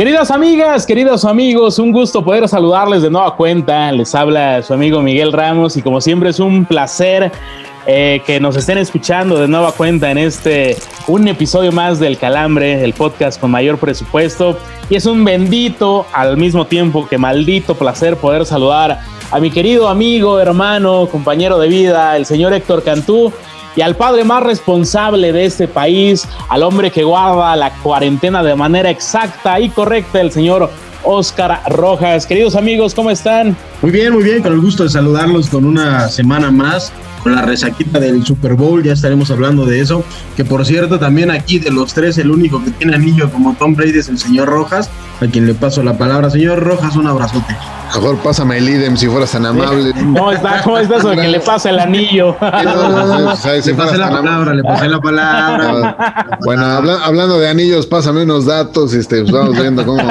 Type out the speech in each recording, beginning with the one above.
Queridas amigas, queridos amigos, un gusto poder saludarles de nueva cuenta. Les habla su amigo Miguel Ramos y como siempre es un placer eh, que nos estén escuchando de nueva cuenta en este, un episodio más del Calambre, el podcast con mayor presupuesto. Y es un bendito, al mismo tiempo que maldito placer poder saludar a mi querido amigo, hermano, compañero de vida, el señor Héctor Cantú y al padre más responsable de este país, al hombre que guarda la cuarentena de manera exacta y correcta, el señor Oscar Rojas. Queridos amigos, ¿cómo están? Muy bien, muy bien, con el gusto de saludarlos con una semana más, con la resaquita del Super Bowl, ya estaremos hablando de eso, que por cierto también aquí de los tres el único que tiene anillo como Tom Brady es el señor Rojas, a quien le paso la palabra. Señor Rojas, un abrazote. Mejor pásame el idem si fueras tan amable. ¿Cómo está? ¿Cómo está eso de que le pasa el anillo? le pasé la palabra, le pasé la palabra. Bueno, hablando de anillos, pásame unos datos. Este, pues vamos viendo cómo,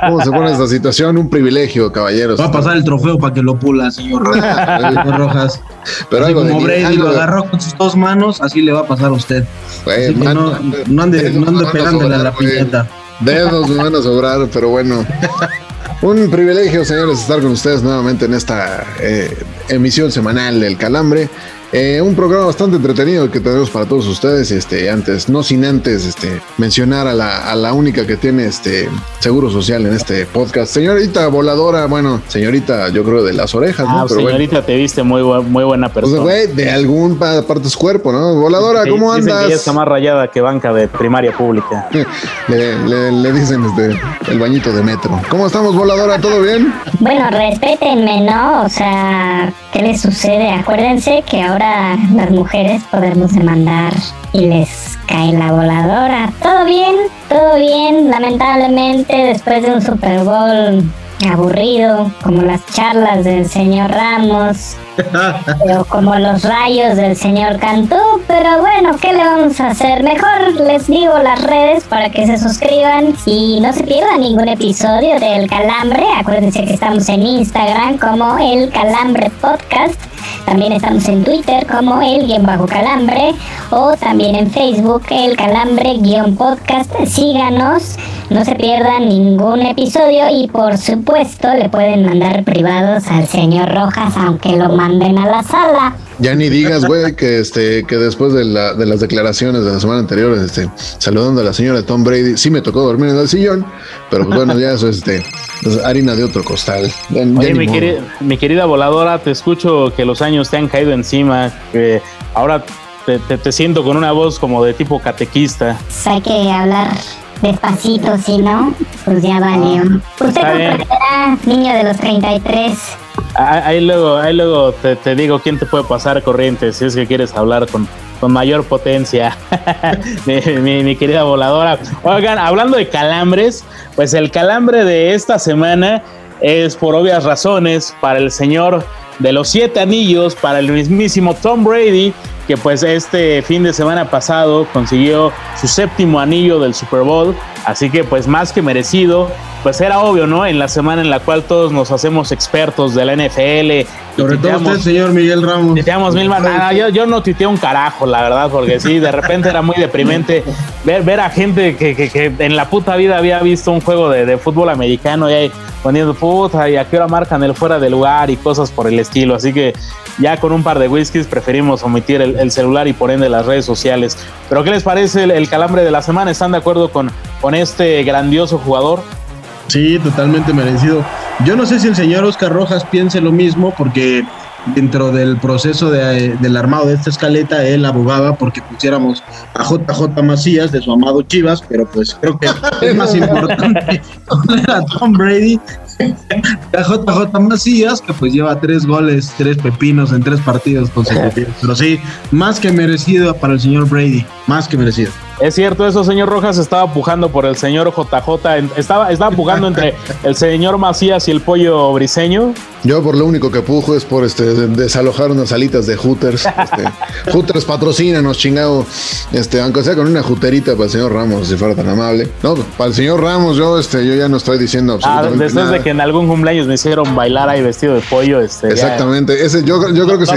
cómo se pone esta situación. Un privilegio, caballeros. Va a pasar el trofeo para que lo pula, señor Rojas. Pero así como Brady lo agarró con sus dos manos, así le va a pasar a usted. no, no, ande, no ande pegándole a la piñata. Dedos me van a sobrar, pero bueno. Un privilegio, señores, estar con ustedes nuevamente en esta eh, emisión semanal del Calambre. Eh, un programa bastante entretenido que tenemos para todos ustedes. Este, antes, no sin antes este, mencionar a la, a la única que tiene este seguro social en este podcast. Señorita voladora, bueno, señorita, yo creo de las orejas, ¿no? Ah, señorita, te viste muy, muy buena pues, persona. Pues, güey, de algún parte de su cuerpo, ¿no? Voladora, ¿cómo andas? está más rayada que banca de primaria pública. le, le, dicen este, el bañito de metro. ¿Cómo estamos, voladora? ¿Todo bien? Bueno, respétenme, ¿no? O sea, ¿qué les sucede? Acuérdense que ahora ahora las mujeres podemos demandar y les cae la voladora. Todo bien, todo bien. Lamentablemente, después de un Super Bowl aburrido, como las charlas del señor Ramos, o como los rayos del señor Cantú, pero bueno, ¿qué le vamos a hacer? Mejor les digo las redes para que se suscriban y no se pierdan ningún episodio del Calambre. Acuérdense que estamos en Instagram como el Calambre Podcast. También estamos en Twitter como el guion bajo calambre o también en Facebook el calambre guion podcast. Síganos, no se pierdan ningún episodio y por supuesto le pueden mandar privados al señor Rojas aunque lo manden a la sala. Ya ni digas, güey, que este, que después de, la, de las declaraciones de la semana anterior, este, saludando a la señora Tom Brady, sí me tocó dormir en el sillón, pero pues bueno, ya eso este, es harina de otro costal. Oye, mi, mi, querida voladora, te escucho que los años te han caído encima, que ahora te, te, siento con una voz como de tipo catequista. Pues hay que hablar despacito, si no, pues ya valió. Usted comprenderá, niño de los 33. Ahí luego, ahí luego te, digo quién te puede pasar corriente si es que quieres hablar con, con mayor potencia, mi, mi, querida voladora. Oigan, hablando de calambres, pues el calambre de esta semana es por obvias razones para el señor de los siete anillos, para el mismísimo Tom Brady, que pues este fin de semana pasado consiguió su séptimo anillo del Super Bowl, así que pues más que merecido, pues era obvio, ¿no? En la semana en la cual todos nos hacemos expertos de la NFL. Sobre todo usted, señor Miguel Ramos. mil más. yo, yo, no tuiteé un carajo, la verdad, porque sí, de repente era muy deprimente ver, ver a gente que, que, que en la puta vida había visto un juego de, de fútbol americano y ahí poniendo puta y a qué hora marcan el fuera de lugar y cosas por el estilo. Así que ya con un par de whiskies preferimos omitir el, celular y por ende las redes sociales. Pero ¿qué les parece el, calambre de la semana? ¿Están de acuerdo con, con este grandioso jugador? Sí, totalmente merecido. Yo no sé si el señor Oscar Rojas piense lo mismo porque dentro del proceso de, del armado de esta escaleta, él abogaba porque pusiéramos a JJ Macías de su amado Chivas, pero pues creo que es más importante poner a Tom Brady a JJ Macías, que pues lleva tres goles, tres pepinos en tres partidos consecutivos. Pero sí, más que merecido para el señor Brady, más que merecido. Es cierto eso, señor Rojas, estaba pujando por el señor JJ, estaba, estaba pujando entre el señor Macías y el pollo briseño. Yo por lo único que pujo es por este desalojar unas alitas de Hooters. Este, Hooters patrocínanos, chingado. Este, aunque sea con una juterita para el señor Ramos, si fuera tan amable. No, para el señor Ramos, yo este, yo ya no estoy diciendo ah, absolutamente ah, después de que en algún cumpleaños me hicieron bailar ahí vestido de pollo, este. Exactamente. Ese, yo, yo creo que si,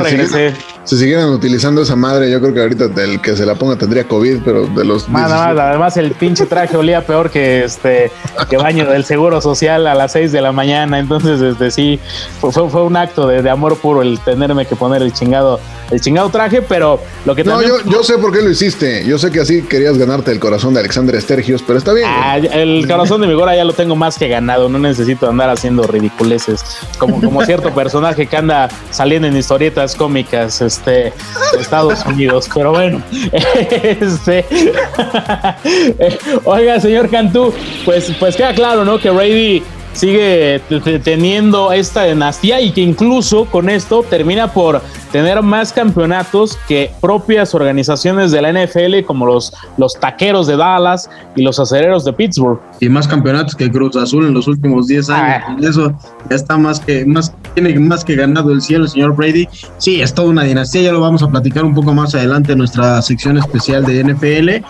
siguieran utilizando esa madre, yo creo que ahorita el que se la ponga tendría COVID, pero de los. además el pinche traje olía peor que este que baño del seguro social a las 6 de la mañana. Entonces, este sí, fue, fue un acto de, de, amor puro el tenerme que poner el chingado, el chingado traje, pero lo que No, yo, yo, sé por qué lo hiciste. Yo sé que así querías ganarte el corazón de Alexander Estergios, pero está bien. Ah, el corazón de mi gora ya lo tengo más que ganado. No necesito andar haciendo ridiculeces. Como, como cierto personaje que anda saliendo en historietas cómicas este, Estados Unidos. Pero bueno, este. Oiga, señor Cantú, pues, pues queda claro, ¿no? Que Brady sigue teniendo esta dinastía y que incluso con esto termina por tener más campeonatos que propias organizaciones de la NFL como los, los taqueros de Dallas y los acereros de Pittsburgh. Y más campeonatos que Cruz Azul en los últimos 10 años. Ah. Eso ya está más que, más, tiene más que ganado el cielo, señor Brady. Sí, es toda una dinastía, ya lo vamos a platicar un poco más adelante en nuestra sección especial de NFL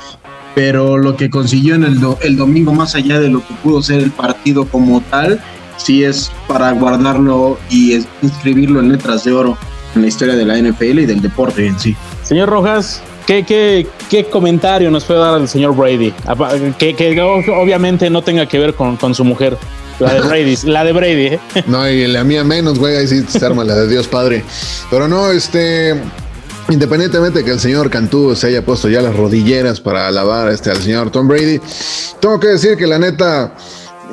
pero lo que consiguió en el, el domingo, más allá de lo que pudo ser el partido como tal, sí es para guardarlo y inscribirlo en letras de oro en la historia de la NFL y del deporte en sí. Señor Rojas, ¿qué, qué, qué comentario nos puede dar el señor Brady? Que, que obviamente no tenga que ver con, con su mujer. La de Brady, la de Brady, ¿eh? No, y la mía menos, güey, ahí sí se arma la de Dios Padre. Pero no, este, Independientemente de que el señor Cantú se haya puesto ya las rodilleras para alabar este, al señor Tom Brady, tengo que decir que la neta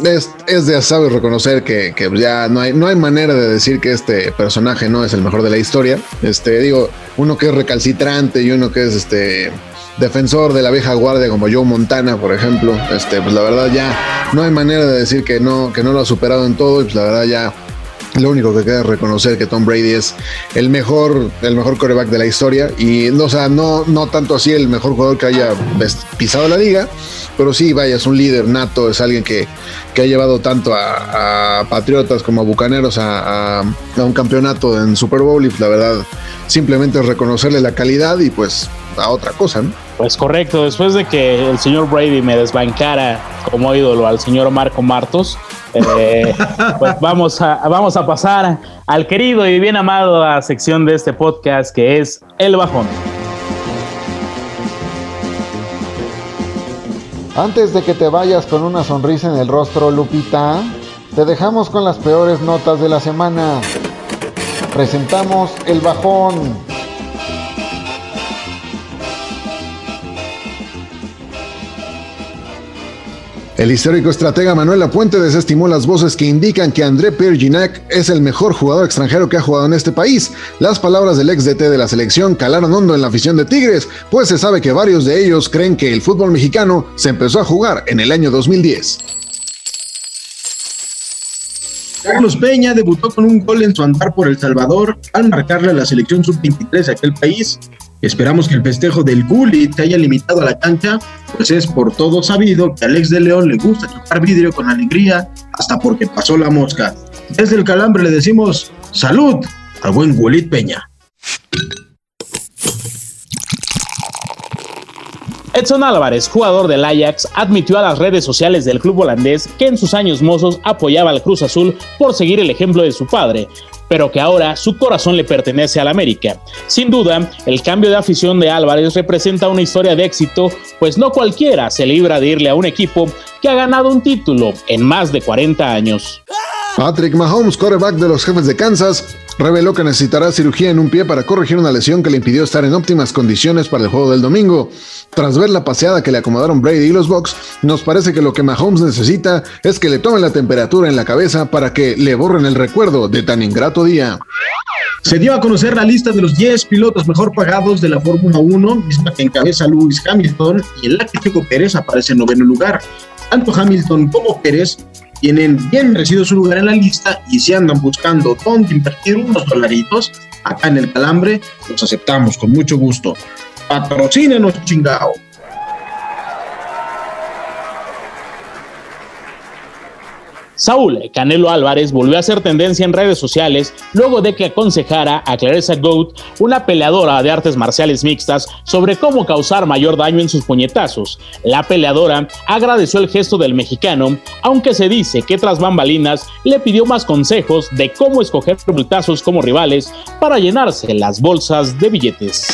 es, es de saber reconocer que, que, ya no hay, no hay manera de decir que este personaje no es el mejor de la historia. Este, digo, uno que es recalcitrante y uno que es este defensor de la vieja guardia como Joe Montana, por ejemplo, este, pues la verdad ya no hay manera de decir que no, que no lo ha superado en todo y pues la verdad ya lo único que queda es reconocer que Tom Brady es el mejor, el mejor coreback de la historia. Y o sea, no, no tanto así el mejor jugador que haya pisado la liga, pero sí, vaya, es un líder nato, es alguien que, que ha llevado tanto a, Patriotas como a Bucaneros a, un campeonato en Super Bowl. Y la verdad, simplemente es reconocerle la calidad y pues a otra cosa, ¿no? Pues correcto, después de que el señor Brady me desbancara como ídolo al señor Marco Martos, eh, pues vamos a, vamos a pasar al querido y bien amado a sección de este podcast que es El Bajón. Antes de que te vayas con una sonrisa en el rostro, Lupita, te dejamos con las peores notas de la semana. Presentamos El Bajón. El histórico estratega Manuel Lapuente desestimó las voces que indican que André Pierre Ginac es el mejor jugador extranjero que ha jugado en este país. Las palabras del ex DT de la selección calaron hondo en la afición de Tigres, pues se sabe que varios de ellos creen que el fútbol mexicano se empezó a jugar en el año 2010. Carlos Peña debutó con un gol en su andar por El Salvador al marcarle a la selección sub-23 de aquel país Esperamos que el festejo del Gullit se haya limitado a la cancha, pues es por todo sabido que a Alex de León le gusta chocar vidrio con alegría hasta porque pasó la mosca. Desde el calambre le decimos salud al buen Gullit Peña. Edson Álvarez, jugador del Ajax, admitió a las redes sociales del club holandés que en sus años mozos apoyaba al Cruz Azul por seguir el ejemplo de su padre, pero que ahora su corazón le pertenece al América. Sin duda, el cambio de afición de Álvarez representa una historia de éxito, pues no cualquiera se libra de irle a un equipo que ha ganado un título en más de 40 años. Patrick Mahomes, quarterback de los jefes de Kansas, reveló que necesitará cirugía en un pie para corregir una lesión que le impidió estar en óptimas condiciones para el juego del domingo. Tras ver la paseada que le acomodaron Brady y los Bucks, nos parece que lo que Mahomes necesita es que le tomen la temperatura en la cabeza para que le borren el recuerdo de tan ingrato día. Se dio a conocer la lista de los 10 pilotos mejor pagados de la Fórmula 1, misma que encabeza Lewis Hamilton, y el Checo Pérez aparece en noveno lugar. Tanto Hamilton como Pérez tienen bien merecido su lugar en la lista y si andan buscando dónde invertir unos dolaritos, acá en el Calambre los aceptamos con mucho gusto. Patrocínenos, chingao. Saúl Canelo Álvarez volvió a hacer tendencia en redes sociales luego de que aconsejara a Clarissa Goat, una peleadora de artes marciales mixtas, sobre cómo causar mayor daño en sus puñetazos. La peleadora agradeció el gesto del mexicano, aunque se dice que tras bambalinas le pidió más consejos de cómo escoger puñetazos como rivales para llenarse las bolsas de billetes.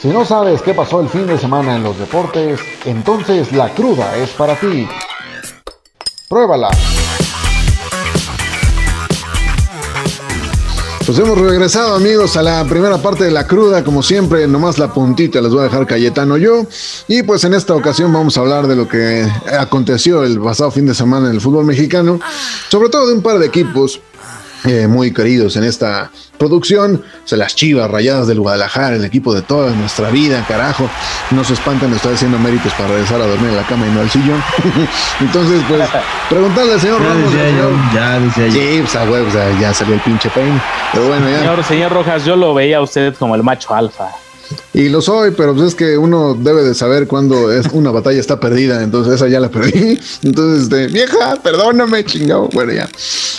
Si no sabes qué pasó el fin de semana en los deportes, entonces la cruda es para ti. Pruébala. Pues hemos regresado amigos a la primera parte de la cruda, como siempre, nomás la puntita les voy a dejar Cayetano yo. Y pues en esta ocasión vamos a hablar de lo que aconteció el pasado fin de semana en el fútbol mexicano, sobre todo de un par de equipos eh, muy queridos en esta producción. O sea, las chivas rayadas del Guadalajara, el equipo de toda nuestra vida, carajo. No se espanten, estoy haciendo méritos para regresar a dormir en la cama y no al sillón. Entonces, pues, preguntarle al señor Ya Ramos. decía yo, ya decía yo. Sí, pues, a huevo, o sea, ya salió el pinche peine. Pero bueno, ya. Señor, señor Rojas, yo lo veía a usted como el macho alfa. Y lo soy, pero pues es que uno debe de saber cuándo es una batalla está perdida, entonces esa ya la perdí. Entonces, este, vieja, perdóname, chingado. Bueno, ya.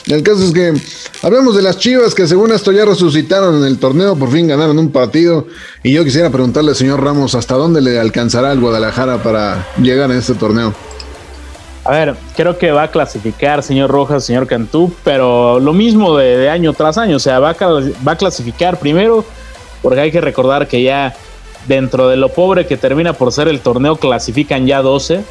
El caso es que hablamos de las chivas que según esto ya resucitaron en el torneo, por fin ganaron un partido. Y yo quisiera preguntarle señor Ramos hasta dónde le alcanzará el Guadalajara para llegar a este torneo. A ver, creo que va a clasificar señor Rojas, señor Cantú, pero lo mismo de, de año tras año, o sea, va a, va a clasificar primero, porque hay que recordar que ya dentro de lo pobre que termina por ser el torneo, clasifican ya 12.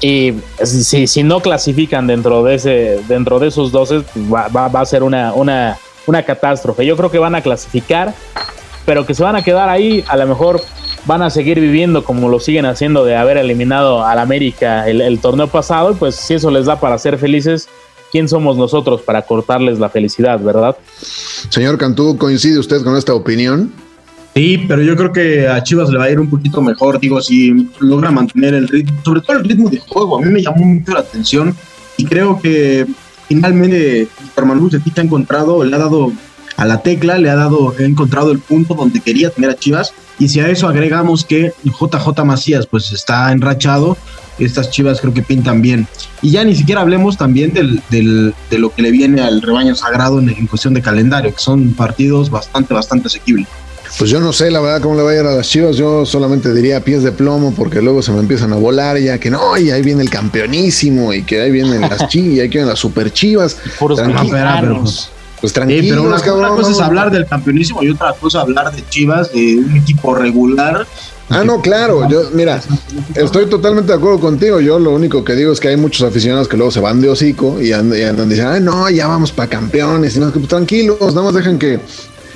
Y si, si no clasifican dentro de ese, dentro de esos 12, pues va, va- va a ser una, una, una catástrofe. Yo creo que van a clasificar, pero que se van a quedar ahí, a lo mejor van a seguir viviendo como lo siguen haciendo de haber eliminado al América el, el torneo pasado, y pues si eso les da para ser felices, ¿quién somos nosotros para cortarles la felicidad, verdad? Señor Cantú, ¿coincide usted con esta opinión? Sí, pero yo creo que a Chivas le va a ir un poquito mejor, digo, si logra mantener el ritmo, sobre todo el ritmo de juego, a mí me llamó mucho la atención y creo que finalmente Germán Luz ha encontrado, le ha dado a la tecla, le ha dado, ha encontrado el punto donde quería tener a Chivas y si a eso agregamos que JJ Macías pues está enrachado, estas Chivas creo que pintan bien. Y ya ni siquiera hablemos también del, del- de lo que le viene al rebaño sagrado en, en cuestión de calendario, que son partidos bastante, bastante asequibles. Pues yo no sé, la verdad, cómo le va a ir a las chivas. Yo solamente diría pies de plomo, porque luego se me empiezan a volar ya que no, y ahí viene el campeonísimo, y que ahí vienen las chivas, y ahí vienen las super chivas. Puros Tranquilo. Pues Sí, tranquilos, pero una, cosa es no. hablar del campeonísimo y otra cosa hablar de Chivas, de un equipo regular. Ah, no, claro. Yo, mira, estoy totalmente de acuerdo contigo. Yo lo único que digo es que hay muchos aficionados que luego se van de hocico y andan, y andan diciendo, ay, no, ya vamos para campeones. Y no, pues, tranquilos, nada más dejen que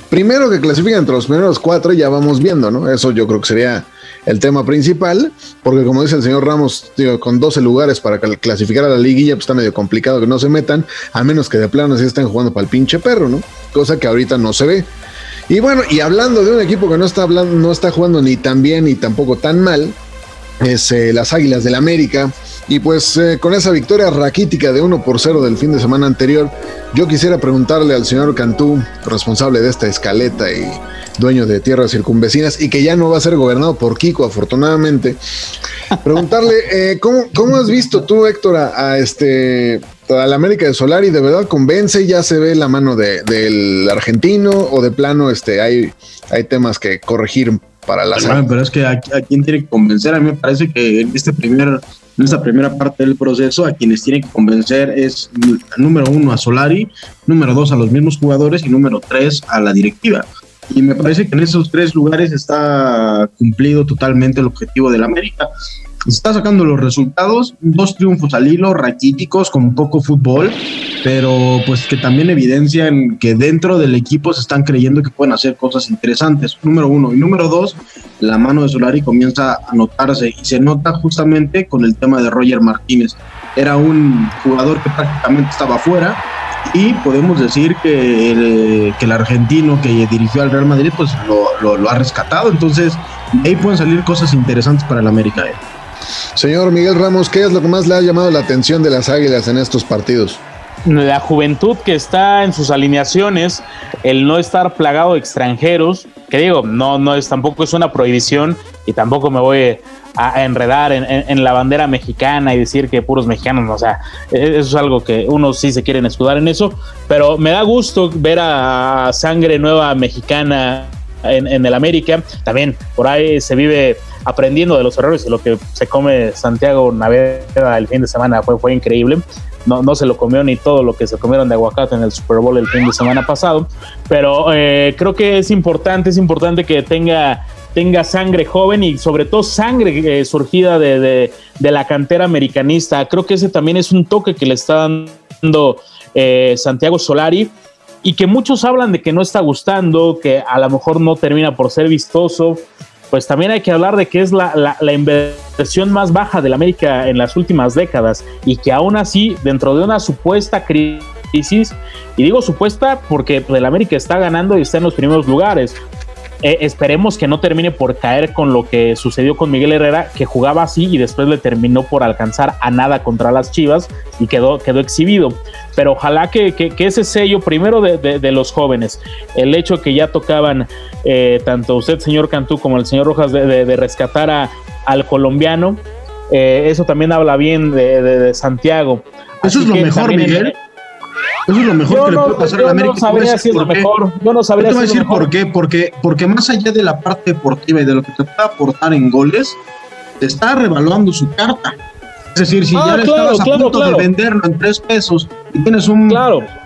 primero que clasifiquen entre los primeros cuatro y ya vamos viendo, ¿no? Eso yo creo que sería el tema principal, porque como dice el señor Ramos, con 12 lugares para clasificar a la liguilla, pues está medio complicado que no se metan, a menos que de plano sí estén jugando para el pinche perro, ¿no? Cosa que ahorita no se ve. Y bueno, y hablando de un equipo que no está hablando, no está jugando ni tan bien ni tampoco tan mal, es eh, las Águilas del América. Y pues eh, con esa victoria raquítica de 1 por 0 del fin de semana anterior, yo quisiera preguntarle al señor Cantú, responsable de esta escaleta y dueño de tierras circunvecinas, y que ya no va a ser gobernado por Kiko, afortunadamente, preguntarle, eh, ¿cómo, ¿cómo has visto tú, Héctor, a este al América de Solari? ¿De verdad convence? ¿Ya se ve la mano de- del argentino? ¿O de plano este, hay, hay temas que corregir para la Bueno, pero es que a, quién tiene que convencer. A mí me parece que en este primer, en esta primera parte del proceso, a quienes tiene que convencer es número uno a Solari, número dos a los mismos jugadores y número tres a la directiva. Y me parece que en esos tres lugares está cumplido totalmente el objetivo del América. Está sacando los resultados, dos triunfos al hilo, raquíticos, con poco fútbol, pero pues que también evidencian que dentro del equipo se están creyendo que pueden hacer cosas interesantes. Número uno. Y número dos, la mano de Solari comienza a notarse y se nota justamente con el tema de Roger Martínez. Era un jugador que prácticamente estaba fuera y podemos decir que el, argentino que dirigió al Real Madrid pues lo, lo- ha rescatado. Entonces, de ahí pueden salir cosas interesantes para el América. Señor Miguel Ramos, ¿qué es lo que más le ha llamado la atención de las Águilas en estos partidos? la juventud que está en sus alineaciones, el no estar plagado de extranjeros, que digo, no, no es tampoco es una prohibición y tampoco me voy a, enredar en, la bandera mexicana y decir que puros mexicanos, o sea, e, eso es algo que unos sí se quieren escudar en eso, pero me da gusto ver a sangre nueva mexicana en, en el América. También por ahí se vive aprendiendo de los errores y lo que se come Santiago Naveda el fin de semana fue, fue increíble. No, no se lo comió ni todo lo que se comieron de aguacate en el Super Bowl el fin de semana pasado, pero eh, creo que es importante, es importante que tenga tenga sangre joven y sobre todo sangre eh, surgida de, de, la cantera americanista. Creo que ese también es un toque que le está dando eh, Santiago Solari y que muchos hablan de que no está gustando, que a lo mejor no termina por ser vistoso. Pues también hay que hablar de que es la, la, la inversión más baja de la América en las últimas décadas y que aún así, dentro de una supuesta crisis, y digo supuesta porque el América está ganando y está en los primeros lugares, eh, esperemos que no termine por caer con lo que sucedió con Miguel Herrera, que jugaba así y después le terminó por alcanzar a nada contra las Chivas y quedó, quedó exhibido. Pero ojalá que, ese sello, primero de, los jóvenes, el hecho que ya tocaban eh, tanto usted, señor Cantú, como el señor Rojas, de, rescatar a, al colombiano, eh, eso también habla bien de, Santiago. Eso es lo mejor, Miguel. Eso es lo mejor que le puede pasar a la América. No sabría si es lo mejor. Yo no sabría te voy a decir por qué. Porque, porque más allá de la parte deportiva y de lo que te puede aportar en goles, te está revaluando su carta. Es decir, si ah, ya le estabas a punto de venderlo en tres pesos y tienes un,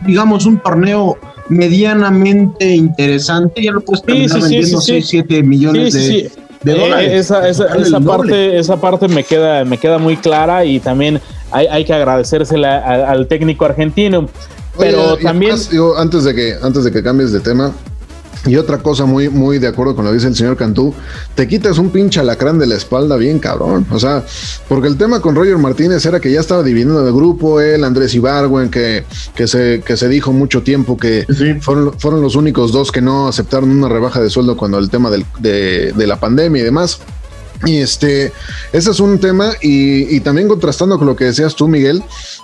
digamos, un torneo medianamente interesante, ya lo puedes terminar vendiendo 6, 7 millones de, de, dólares. Eh, esa, esa, esa parte, esa parte me queda, me queda muy clara y también hay, hay que agradecérsela al técnico argentino. Pero también. antes, de que, antes de que cambies de tema, y otra cosa muy, muy de acuerdo con lo que dice el señor Cantú, te quitas un pinche alacrán de la espalda bien cabrón. O sea, porque el tema con Roger Martínez era que ya estaba dividiendo el grupo, él, Andrés Ibargüen, que, que, se, que se dijo mucho tiempo que fueron, fueron los únicos dos que no aceptaron una rebaja de sueldo cuando el tema del, de, de la pandemia y demás. Y este, ese es un tema y, también contrastando con lo que decías tú, Miguel,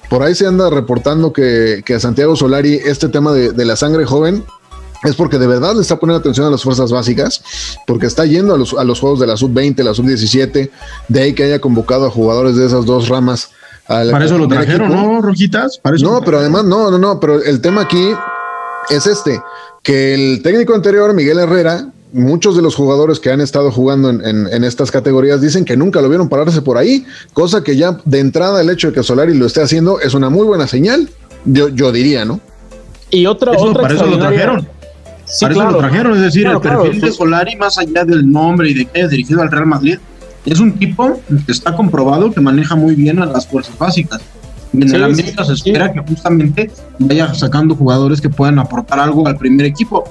por ahí se anda reportando que, a Santiago Solari este tema de, la sangre joven es porque de verdad le está poniendo atención a las fuerzas básicas, porque está yendo a los, a los juegos de la sub-20, la sub-17, de ahí que haya convocado a jugadores de esas dos ramas. Para eso lo trajeron, ¿no, Rojitas? no, pero además, no, no, no, pero el tema aquí es este, que el técnico anterior, Miguel Herrera, muchos de los jugadores que han estado jugando en, estas categorías dicen que nunca lo vieron pararse por ahí, cosa que ya de entrada el hecho de que Solari lo esté haciendo es una muy buena señal, yo, yo diría, ¿no? Y otra, otra para eso lo trajeron. para eso lo trajeron, es decir, el perfil de Solari, más allá del nombre y de que es dirigido al Real Madrid, es un tipo que está comprobado que maneja muy bien a las fuerzas básicas. en el América se espera que justamente vaya sacando jugadores que puedan aportar algo al primer equipo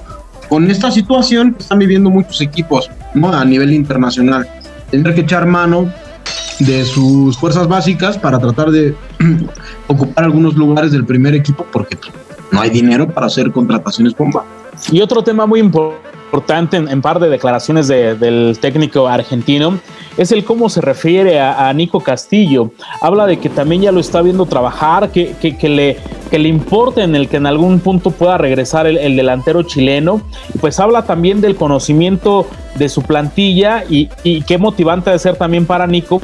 con esta situación que están viviendo muchos equipos ¿no? a nivel internacional. Tendrá que echar mano de sus fuerzas básicas para tratar de ocupar algunos lugares del primer equipo porque no hay dinero para hacer contrataciones bomba. Y otro tema muy importante en, par de declaraciones del técnico argentino es el cómo se refiere a, Nico Castillo. Habla de que también ya lo está viendo trabajar, que, que, le, que le importa en el que en algún punto pueda regresar el, delantero chileno. Pues habla también del conocimiento de su plantilla y, y qué motivante de ser también para Nico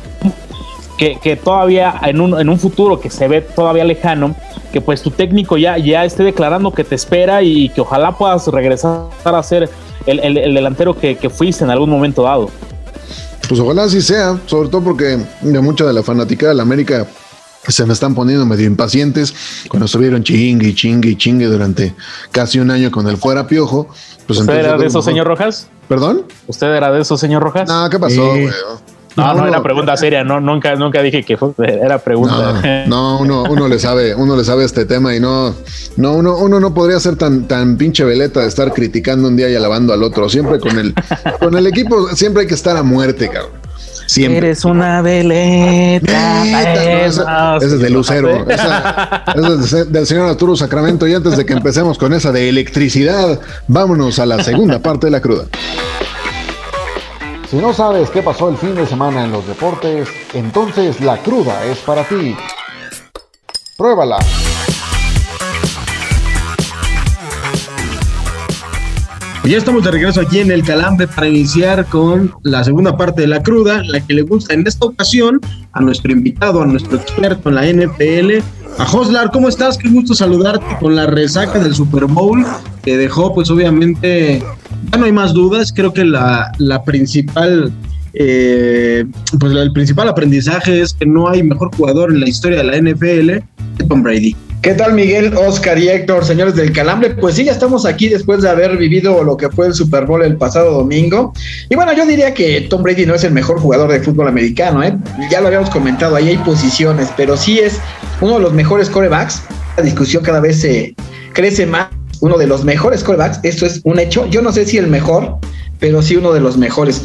que, que, todavía en un, en un, futuro que se ve todavía lejano, que pues tu técnico ya, ya esté declarando que te espera y que ojalá puedas regresar a ser el, el, delantero que, que, fuiste en algún momento dado. Pues ojalá así sea, sobre todo porque de mucha de la fanática de la América se me están poniendo medio impacientes cuando estuvieron chingue y chingue y chingue durante casi un año con el fuera piojo. Pues ¿Usted era de eso, señor Rojas? ¿Perdón? ¿Usted era de eso, señor Rojas? No, ¿qué pasó, No, no, era pregunta seria, no, nunca, nunca dije que fue, era pregunta. No, uno, uno le sabe, uno le sabe este tema y no, no, uno, uno no podría ser tan, tan pinche veleta de estar criticando un día y alabando al otro. Siempre con el, con el equipo, siempre hay que estar a muerte, cabrón. Siempre. Eres una veleta. ese, es de Lucero. Esa, es del señor Arturo Sacramento. Y antes de que empecemos con esa de electricidad, vámonos a la segunda parte de la cruda. Si no sabes qué pasó el fin de semana en los deportes, entonces la cruda es para ti. Pruébala. Ya estamos de regreso aquí en el Calambre para iniciar con la segunda parte de la cruda, la que le gusta en esta ocasión a nuestro invitado, a nuestro experto en la NFL, a Joslar. ¿Cómo estás? Qué gusto saludarte con la resaca del Super Bowl que dejó, pues obviamente, ya no hay más dudas. Creo que la, la principal eh, pues el principal aprendizaje es que no hay mejor jugador en la historia de la NFL que Tom Brady. ¿Qué tal Miguel, Oscar y Héctor, señores del Calambre? Pues sí, ya estamos aquí después de haber vivido lo que fue el Super Bowl el pasado domingo. Y bueno, yo diría que Tom Brady no es el mejor jugador de fútbol americano, ¿eh? Ya lo habíamos comentado, ahí hay posiciones, pero sí es uno de los mejores corebacks. La discusión cada vez se crece más. Uno de los mejores corebacks, esto es un hecho. Yo no sé si el mejor, pero sí uno de los mejores.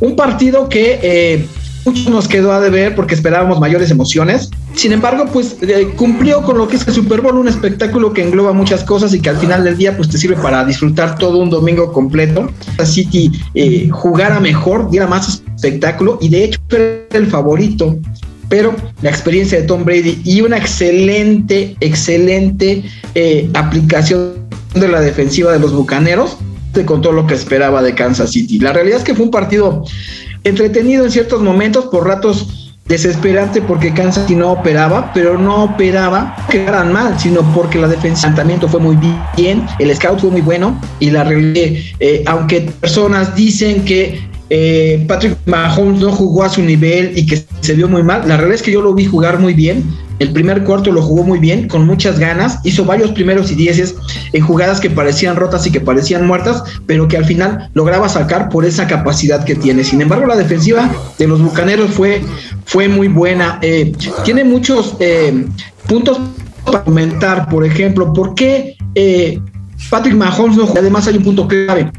Un partido que eh, mucho nos quedó a deber porque esperábamos mayores emociones. Sin embargo, pues eh, cumplió con lo que es el Super Bowl, un espectáculo que engloba muchas cosas y que al final del día pues te sirve para disfrutar todo un domingo completo. City eh, jugara mejor, diera más espectáculo y de hecho era el favorito. Pero la experiencia de Tom Brady y una excelente, excelente eh, aplicación de la defensiva de los Bucaneros te contó lo que esperaba de Kansas City. La realidad es que fue un partido entretenido en ciertos momentos, por ratos desesperante porque Kansas City no operaba, pero no operaba que eran mal, sino porque la defensa fue muy bien, el scout fue muy bueno y la realidad, eh, aunque personas dicen que eh, Patrick Mahomes no jugó a su nivel y que se vio muy mal. La realidad es que yo lo vi jugar muy bien. El primer cuarto lo jugó muy bien, con muchas ganas. Hizo varios primeros y dieces en jugadas que parecían rotas y que parecían muertas, pero que al final lograba sacar por esa capacidad que tiene. Sin embargo, la defensiva de los Bucaneros fue, fue muy buena. Eh, tiene muchos eh, puntos para comentar. Por ejemplo, ¿por qué Patrick Mahomes no jugó? Además, hay un punto clave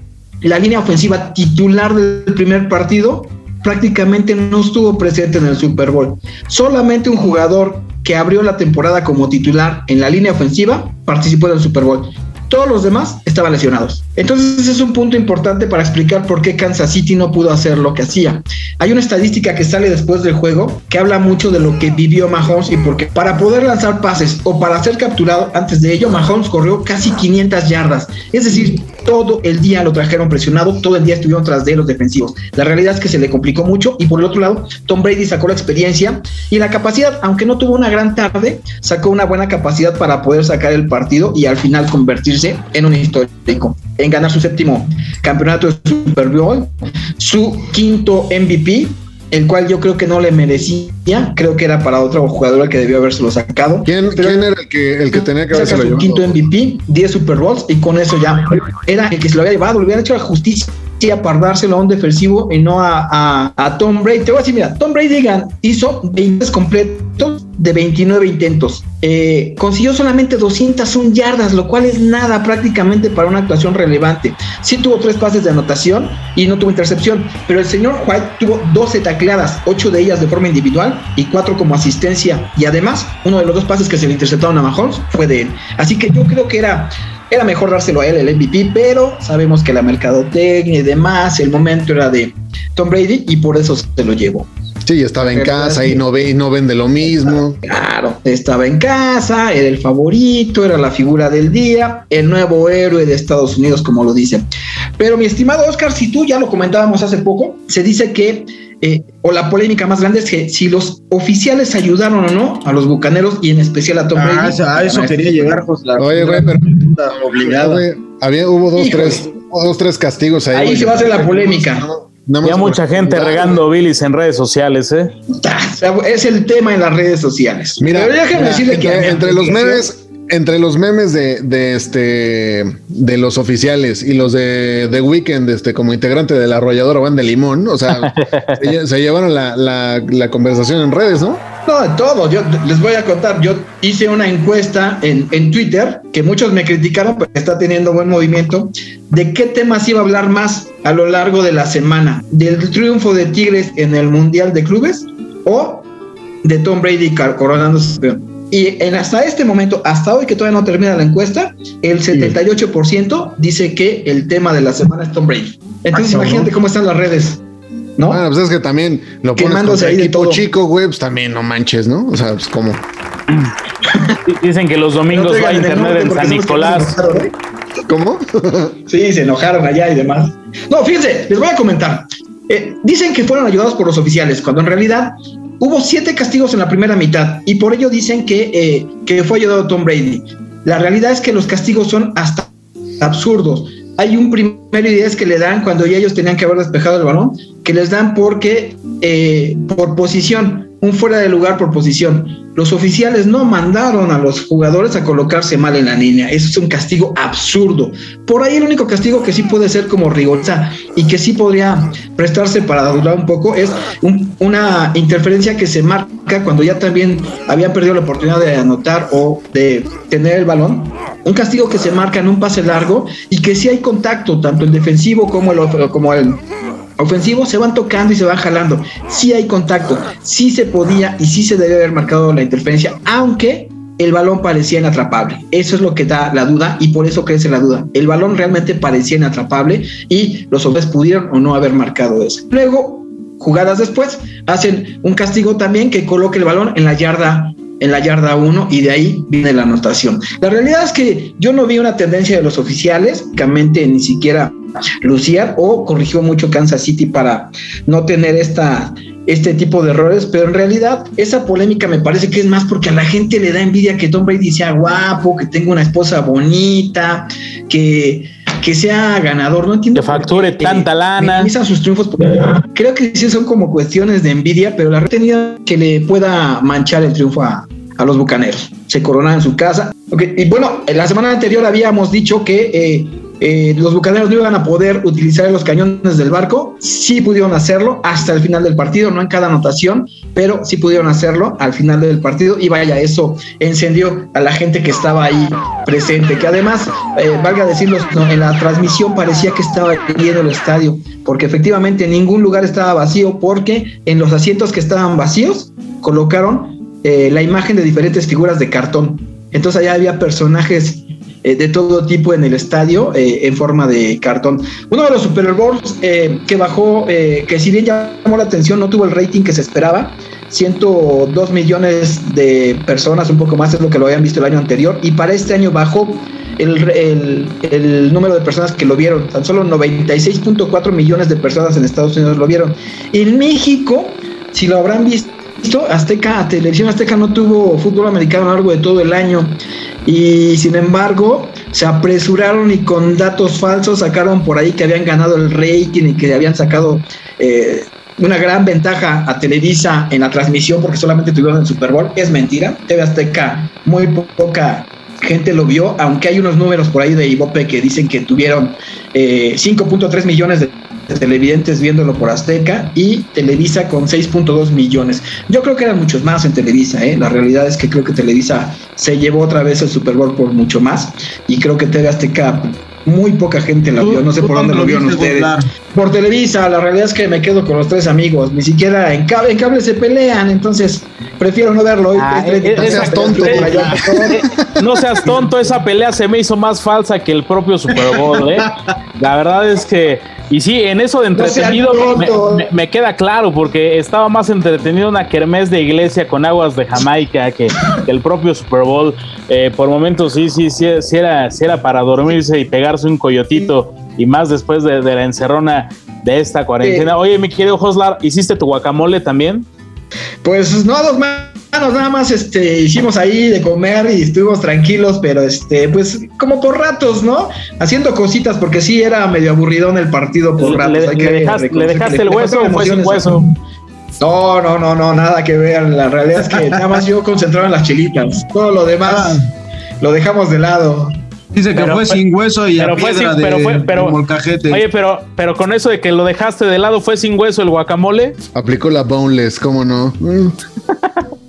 la línea ofensiva titular del primer partido prácticamente no estuvo presente en el Super Bowl. Solamente un jugador que abrió la temporada como titular en la línea ofensiva participó del Super Bowl. Todos los demás estaban lesionados. Entonces es un punto importante para explicar por qué Kansas City no pudo hacer lo que hacía. Hay una estadística que sale después del juego que habla mucho de lo que vivió Mahomes y porque para poder lanzar pases o para ser capturado antes de ello, Mahomes corrió casi 500 yardas. Es decir, todo el día lo trajeron presionado, todo el día estuvieron tras de los defensivos. La realidad es que se le complicó mucho y por el otro lado, Tom Brady sacó la experiencia y la capacidad, aunque no tuvo una gran tarde, sacó una buena capacidad para poder sacar el partido y al final convertirse en un histórico en ganar su séptimo campeonato de Super Bowl, su quinto MVP, el cual yo creo que no le merecía, creo que era para otro jugador que debió habérselo sacado. ¿Quién, ¿quién era el que, el que tenía que haberse su quinto MVP, 10 Super Bowls y con eso ya era el que se lo había llevado, le hubiera hecho la justicia para dárselo a un defensivo y no a, a, Tom Brady. Te voy a decir, mira, Tom Brady hizo 20 completos de 29 intentos. Eh, consiguió solamente 201 yardas, lo cual es nada prácticamente para una actuación relevante. Sí tuvo tres pases de anotación y no tuvo intercepción, pero el señor White tuvo 12 tacleadas, 8 de ellas de forma individual y 4 como asistencia. Y además, uno de los dos pases que se le interceptaron a Mahomes fue de él. Así que yo creo que era era mejor dárselo a él el MVP, pero sabemos que la mercadotecnia y demás, el momento era de Tom Brady y por eso se lo llevó. Sí, estaba en casa y no, ve, y no vende lo mismo. Claro, estaba en casa, era el favorito, era la figura del día, el nuevo héroe de Estados Unidos, como lo dice. Pero mi estimado Oscar, si tú ya lo comentábamos hace poco, se dice que eh, o la polémica más grande es que si los oficiales ayudaron o no a los bucaneros y en especial a Tom ah, Brady. a eso quería llegar, José. Oye, güey, pero obligado. había, hubo dos, tres, dos, tres castigos ahí. Ahí se va a hacer la polémica. ya mucha gente regando bilis en redes sociales, ¿eh? Es el tema en las redes sociales. Mira, que entre los memes entre los memes de, de, este de los oficiales y los de The Weekend, este, como integrante de la arrolladora Van de Limón, o sea, se, llevaron la, la, conversación en redes, ¿no? No, de todo. Yo les voy a contar. Yo hice una encuesta en, en Twitter que muchos me criticaron, pero está teniendo buen movimiento. ¿De qué temas iba a hablar más a lo largo de la semana? ¿Del triunfo de Tigres en el Mundial de Clubes o de Tom Brady coronándose campeón? Y en hasta este momento, hasta hoy que todavía no termina la encuesta, el 78% dice que el tema de la semana es Tom Brady. Entonces, imagínate cómo están las redes. ¿No? Bueno, pues es que también lo pones ahí equipo chico, güey, pues también no manches, ¿no? O sea, pues como. Dicen que los domingos va a internet en San Nicolás. ¿Cómo? sí, se enojaron allá y demás. No, fíjense, les voy a comentar. Eh, dicen que fueron ayudados por los oficiales, cuando en realidad hubo siete castigos en la primera mitad y por ello dicen que, eh, que fue ayudado Tom Brady. La realidad es que los castigos son hasta absurdos. Hay un primer es que le dan cuando ya ellos tenían que haber despejado el balón, que les dan porque eh, por posición, un fuera de lugar por posición los oficiales no mandaron a los jugadores a colocarse mal en la línea. Eso es un castigo absurdo. Por ahí el único castigo que sí puede ser como rigorosa y que sí podría prestarse para durar un poco es una interferencia que se marca cuando ya también habían perdido la oportunidad de anotar o de tener el balón. Un castigo que se marca en un pase largo y que sí hay contacto, tanto el defensivo como el, como el ofensivo se van tocando y se van jalando. Sí hay contacto, sí se podía y sí se debe haber marcado la interferencia, aunque el balón parecía inatrapable. Eso es lo que da la duda y por eso crece la duda. El balón realmente parecía inatrapable y los hombres pudieron o no haber marcado eso. Luego, jugadas después, hacen un castigo también que coloque el balón en la yarda en la yarda 1 y de ahí viene la anotación. La realidad es que yo no vi una tendencia de los oficiales, básicamente ni siquiera lucían o corrigió mucho Kansas City para no tener esta, este tipo de errores, pero en realidad esa polémica me parece que es más porque a la gente le da envidia que Tom Brady sea guapo, que tenga una esposa bonita, que que sea ganador, no entiendo. Que facture tanta lana. sus triunfos. Creo que sí son como cuestiones de envidia, pero la retenida que le pueda manchar el triunfo a, los bucaneros. Se corona en su casa. Y bueno, la semana anterior habíamos dicho que eh, eh, los bucaneros no iban a poder utilizar los cañones del barco. Sí pudieron hacerlo hasta el final del partido, no en cada anotación, pero sí pudieron hacerlo al final del partido. Y vaya, eso encendió a la gente que estaba ahí presente. Que además, eh, valga decirlo, en la transmisión parecía que estaba lleno el estadio, porque efectivamente ningún lugar estaba vacío, porque en los asientos que estaban vacíos colocaron eh, la imagen de diferentes figuras de cartón. Entonces allá había personajes eh, de todo tipo en el estadio eh, en forma de cartón. Uno de los Super Bowls eh, que bajó, que si bien llamó la atención, no tuvo el rating que se esperaba. 102 millones de personas, un poco más es lo que lo habían visto el año anterior, y para este año bajó el, el número de personas que lo vieron. Tan solo 96.4 millones de personas en Estados Unidos lo vieron. En México, si lo habrán visto, Azteca, Televisión Azteca no tuvo fútbol americano a lo largo de todo el año y sin embargo se apresuraron y con datos falsos sacaron por ahí que habían ganado el rating y que habían sacado eh, una gran ventaja a Televisa en la transmisión porque solamente tuvieron el Super Bowl. Es mentira, TV Azteca muy poca gente lo vio, aunque hay unos números por ahí de Ibope que dicen que tuvieron 5.3 eh, millones de televidentes viéndolo por Azteca y Televisa con 6.2 millones. Yo creo que eran muchos más en Televisa, ¿eh? la realidad es que creo que Televisa se llevó otra vez el Super Bowl por mucho más y creo que TV Azteca muy poca gente la vio, no sé por dónde lo vieron ustedes. Por Televisa, la realidad es que me quedo con los tres amigos, ni siquiera en cable, en cable se pelean, entonces prefiero no verlo. Ah, eh, no seas tonto. no seas tonto, esa pelea se me hizo más falsa que el propio Super Bowl, ¿eh? La verdad es que y sí, en eso de entretenido me, queda claro, porque estaba más entretenido una kermés de iglesia con aguas de Jamaica que, el propio Super Bowl. Eh, por momentos sí, sí, sí, sí, era, sí era para dormirse y pegarse un coyotito, y más después de, la encerrona de esta cuarentena. Oye, mi querido Joslar, ¿hiciste tu guacamole también? Pues no, dos más nada más este, hicimos ahí de comer y estuvimos tranquilos, pero este, pues como por ratos, ¿no? Haciendo cositas, porque sí era medio aburrido en el partido por ratos. ¿Le, dejaste, el hueso o fue sin hueso? No, no, no, no, nada que ver. La realidad es que nada más yo concentrado en las chilitas. Todo lo demás ah. lo dejamos de lado. Dice que fue, sin hueso y a piedra de, pero pero, molcajete. Oye, pero, pero con eso de que lo dejaste de lado, ¿fue sin hueso el guacamole? Aplicó la boneless, ¿cómo no?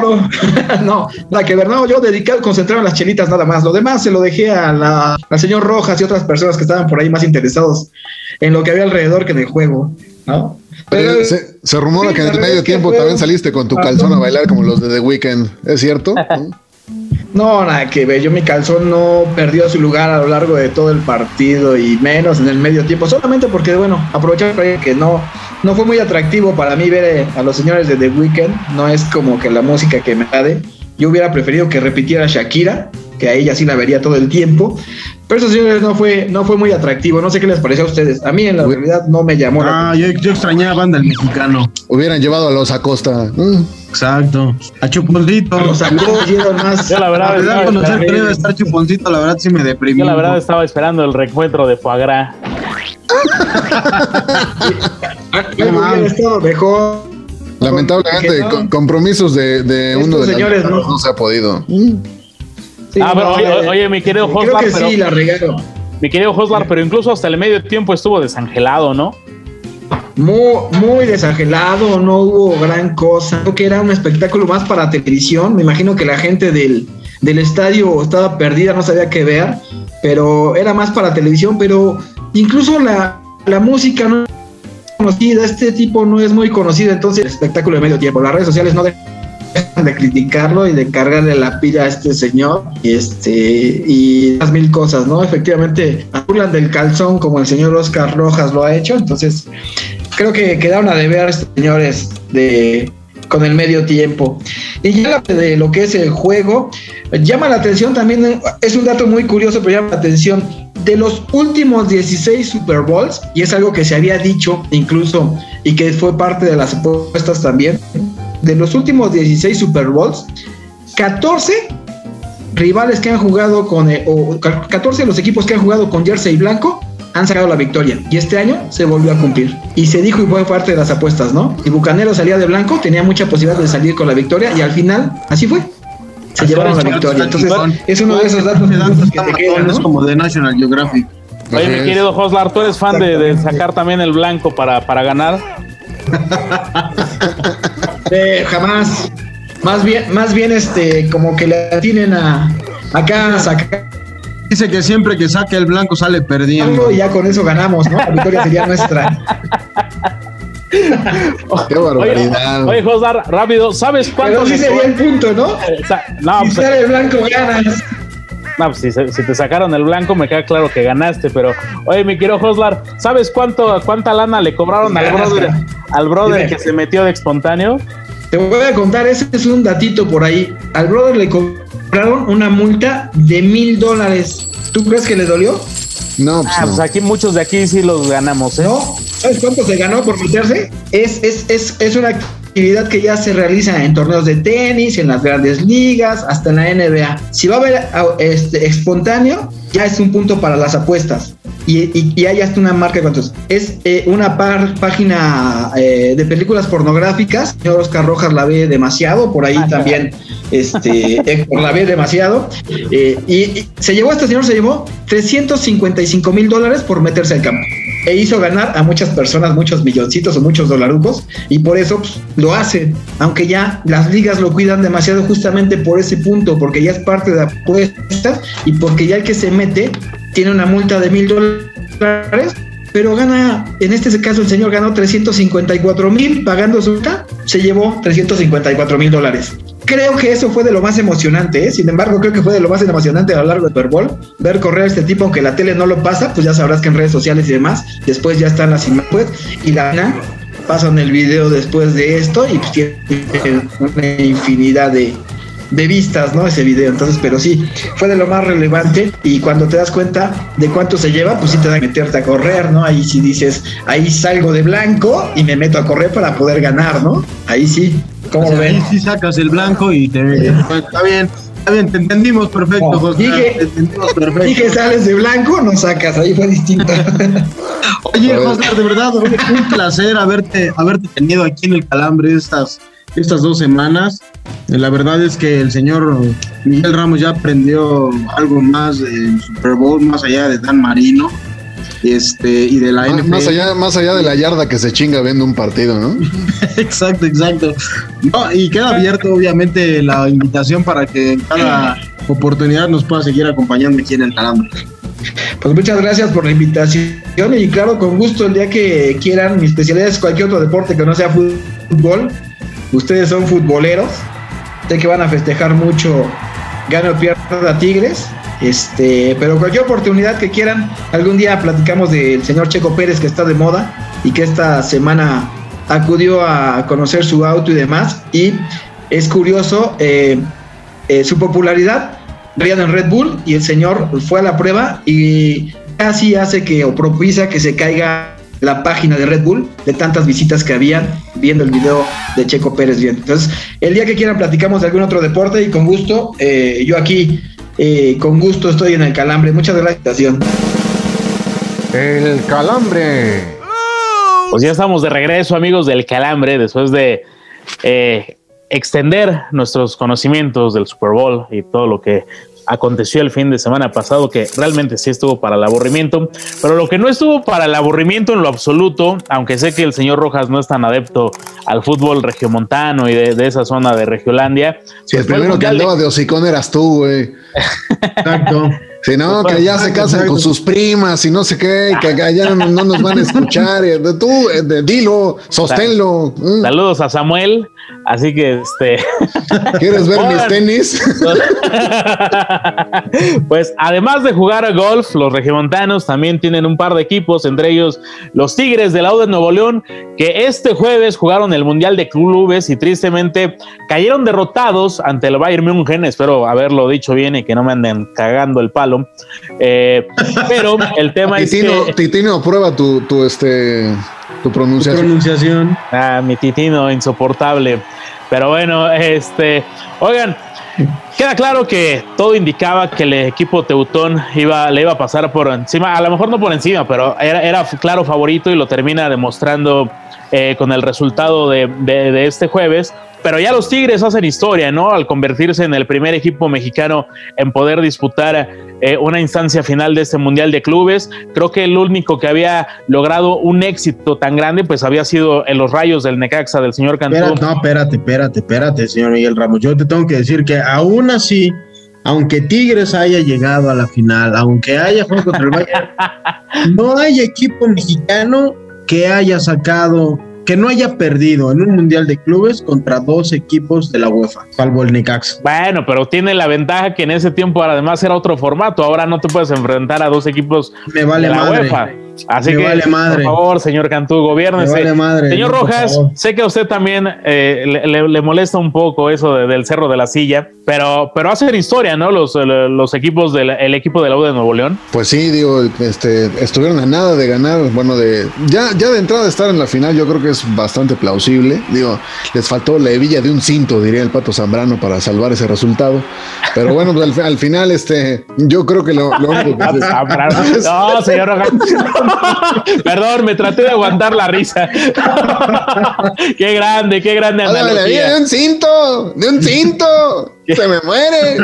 no, nada que ver. No, yo dedicado, concentrado en las chelitas nada más. Lo demás se lo dejé a la, al señor Rojas y otras personas que estaban por ahí más interesados en lo que había alrededor que en el juego, ¿no? Pero, se, se rumora que en el medio tiempo también saliste con tu calzón a bailar como los de The Weeknd, ¿es cierto? No, nada que ver. Yo mi calzón no perdió su lugar a lo largo de todo el partido y menos en el medio tiempo. Solamente porque, bueno, aprovechar que no, no fue muy atractivo para mí ver eh, a los señores de The Weeknd. No es como que la música que me de. Yo hubiera preferido que repitiera Shakira, que a ella sí la vería todo el tiempo. Pero eso, señores, no fue, no fue muy atractivo. No sé qué les pareció a ustedes. A mí, en la realidad, no me llamó la Ah, yo, yo extrañaba banda del mexicano. Hubieran llevado a los Acosta. Mm. Exacto. A Chuponcito. Los más. Yo la verdad, La verdad, conocer debe estar Chuponcito, la verdad sí me deprimí. yo la verdad estaba esperando el reencuentro de Foie Gras. Algo hubiera estado mejor. Lamentablemente, no. con- compromisos de, de uno de señores las no. no se ha podido. Sí, Ah, pero no, oye, eh, oye, mi querido Creo Hoslar, que pero- sí, la regaron. Mi querido Hoslar, pero incluso hasta el medio tiempo estuvo desangelado, ¿no? Muy, muy desangelado, no hubo gran cosa. Creo que era un espectáculo más para televisión. Me imagino que la gente del, del estadio estaba perdida, no sabía qué ver, pero era más para televisión. Pero incluso la, la música no es conocida, este tipo no es muy conocido, entonces el espectáculo de medio tiempo. Las redes sociales no dejan de criticarlo y de cargarle la pila a este señor y este y las mil cosas, ¿no? Efectivamente, burlan del calzón como el señor Oscar Rojas lo ha hecho, entonces creo que quedaron a deber señores de con el medio tiempo. Y ya de lo que es el juego, llama la atención también, es un dato muy curioso, pero llama la atención, de los últimos 16 Super Bowls, y es algo que se había dicho incluso y que fue parte de las apuestas también, de los últimos 16 Super Bowls, 14 rivales que han jugado con, eh, o 14 de los equipos que han jugado con jersey blanco han sacado la victoria. Y este año se volvió a cumplir. Y se dijo y fue parte de las apuestas, ¿no? Si Bucanero salía de blanco, tenía mucha posibilidad de salir con la victoria y al final, así fue. Se Así llevaron la victoria. Entonces, es uno de esos datos Ese dato que te quedan, Es ¿no? como de National Geographic. Oye, mi querido Hoslar, ¿tú eres fan de, de sacar también el blanco para, para ganar? Eh, jamás. Más bien, más bien, este, como que le tienen a acá a sacar Dice que siempre que saque el blanco sale perdiendo. y ya con eso ganamos, ¿no? La victoria sería nuestra. Qué barbaridad. Oye, Hoslar, rápido, ¿sabes cuánto? Pero sí sería el punto, ¿no? Eh, No, Si pues, sale el blanco, ganas. No, pues, si, se- si te sacaron el blanco, me queda claro que ganaste, pero, oye, mi querido Hoslar, ¿sabes cuánto, cuánta lana le cobraron al brother, al brother Dime. que se metió de espontáneo? Te voy a contar, ese es un datito por ahí. Al brother le cobraron una multa de mil dólares. ¿Tú crees que le dolió? No, pues Ah, no. pues aquí muchos de aquí sí los ganamos, ¿eh? No. ¿Sabes cuánto se ganó por meterse? Es, es, es, es una actividad que ya se realiza en torneos de tenis, en las grandes ligas, hasta en la NBA. Si va a haber a- este, espontáneo, ya es un punto para las apuestas. Y, y, y hay hasta una marca de cuántos. Es eh, una par- página eh, de películas pornográficas. Señor Oscar Rojas la ve demasiado, por ahí también este, Héctor la ve demasiado. Eh, y, y se llevó, este señor se llevó 355 mil dólares por meterse al campo e hizo ganar a muchas personas muchos milloncitos o muchos dolarucos y por eso pues, lo hacen, aunque ya las ligas lo cuidan demasiado justamente por ese punto, porque ya es parte de apuestas y porque ya el que se mete tiene una multa de mil dólares, pero gana, en este caso el señor ganó 354 mil pagando su multa, se llevó 354 mil dólares. Creo que eso fue de lo más emocionante, ¿eh? sin embargo creo que fue de lo más emocionante a lo largo del Super Bowl, ver correr a este tipo, aunque la tele no lo pasa, pues ya sabrás que en redes sociales y demás, después ya están las imágenes y la gana, pasan el video después de esto y pues tiene una infinidad de, de vistas, ¿no? Ese video. Entonces, pero sí, fue de lo más relevante y cuando te das cuenta de cuánto se lleva, pues sí te da que meterte a correr, ¿no? Ahí sí dices, ahí salgo de blanco y me meto a correr para poder ganar, ¿no? Ahí sí. ¿Cómo O sea, lo ahí ven? sí sacas el blanco y te Está bien, está bien, te entendimos perfecto, José. dije- te entendimos perfecto. Dije, sales de blanco, no sacas, ahí fue distinto. Oye, José, de verdad, un placer haberte, haberte tenido aquí en el Calambre estas, estas dos semanas. Eh, La verdad es que el señor Miguel Ramos ya aprendió algo más del Super Bowl, más allá de Dan Marino este, y de la Más, NFL. más allá, más allá de la yarda que se chinga viendo un partido, ¿no? Exacto, exacto. No, y queda abierto, obviamente, la invitación para que en cada oportunidad nos pueda seguir acompañando aquí en el Calambre. Pues muchas gracias por la invitación y claro, con gusto el día que quieran, mi especialidad es cualquier otro deporte que no sea fútbol. Ustedes son futboleros, sé que van a festejar mucho, gana o pierda Tigres, este, pero cualquier oportunidad que quieran, algún día platicamos del señor Checo Pérez que está de moda y que esta semana acudió a conocer su auto y demás y es curioso eh, eh, su popularidad rían en Red Bull y el señor fue a la prueba y casi hace que o propicia que se caiga la página de Red Bull de tantas visitas que habían viendo el video de Checo Pérez bien. Entonces, el día que quieran platicamos de algún otro deporte y con gusto, eh, yo aquí eh, con gusto estoy en el calambre. Muchas gracias. El calambre. Pues ya estamos de regreso, amigos del calambre, después de eh, extender nuestros conocimientos del Super Bowl y todo lo que aconteció el fin de semana pasado, que realmente sí estuvo para el aburrimiento, pero lo que no estuvo para el aburrimiento en lo absoluto, aunque sé que el señor Rojas no es tan adepto al fútbol regiomontano y de, esa zona de Regiolandia. Si el pues primero que hablaba de, de hocicón eras tú, güey. Exacto. Si no, que ya se casan con sus primas y no sé qué, que allá no, nos van a escuchar. Tú, eh, dilo, sosténlo. Mm. Saludos a Samuel. Así que este. ¿Quieres ver mis tenis? pues además de jugar a golf, los regiomontanos también tienen un par de equipos, entre ellos los Tigres de la U de Nuevo León, que este jueves jugaron el Mundial de Clubes y tristemente cayeron derrotados ante el Bayern München. Espero haberlo dicho bien y que no me anden cagando el palo. Eh, pero el tema es que. Titino, prueba tu, tu este tu pronunciación. Ah, mi titino, insoportable. Pero bueno, este, oigan, queda claro que todo indicaba que el equipo Teutón iba, le iba a pasar por encima, a lo mejor no por encima, pero era, claro favorito y lo termina demostrando eh, con el resultado de, este jueves. Pero ya los Tigres hacen historia, ¿no? Al convertirse en el primer equipo mexicano en poder disputar eh, una instancia final de este Mundial de Clubes. Creo que el único que había logrado un éxito tan grande, pues había sido en los rayos del Necaxa del señor Cantú. no, espérate, espérate, espérate, señor Miguel Ramos. Yo te tengo que decir que aún así, aunque Tigres haya llegado a la final, aunque haya jugado contra el Bayern, no hay equipo mexicano que haya sacado que no haya perdido en un mundial de clubes contra dos equipos de la UEFA, salvo el Necax. Bueno, pero tiene la ventaja que en ese tiempo además era otro formato. Ahora no te puedes enfrentar a dos equipos de la UEFA. Así que, por favor, señor Cantú, gobiernese. señor Rojas, sé que a usted también eh, le, molesta un poco eso del Cerro de la Silla, pero, pero hace historia, ¿no? Los, los equipos del el equipo de la U de Nuevo León. Pues sí, digo, este, estuvieron a nada de ganar, bueno, de ya, ya de entrada estar en la final, yo creo que es bastante plausible. Digo, les faltó la hebilla de un cinto, diría el Pato Zambrano, para salvar ese resultado. Pero bueno, pues al, final, este, yo creo que lo, único que No, señor Rojas. Perdón, me traté de aguantar la risa. qué grande, qué grande analogía. de un cinto, de un cinto. Se me muere.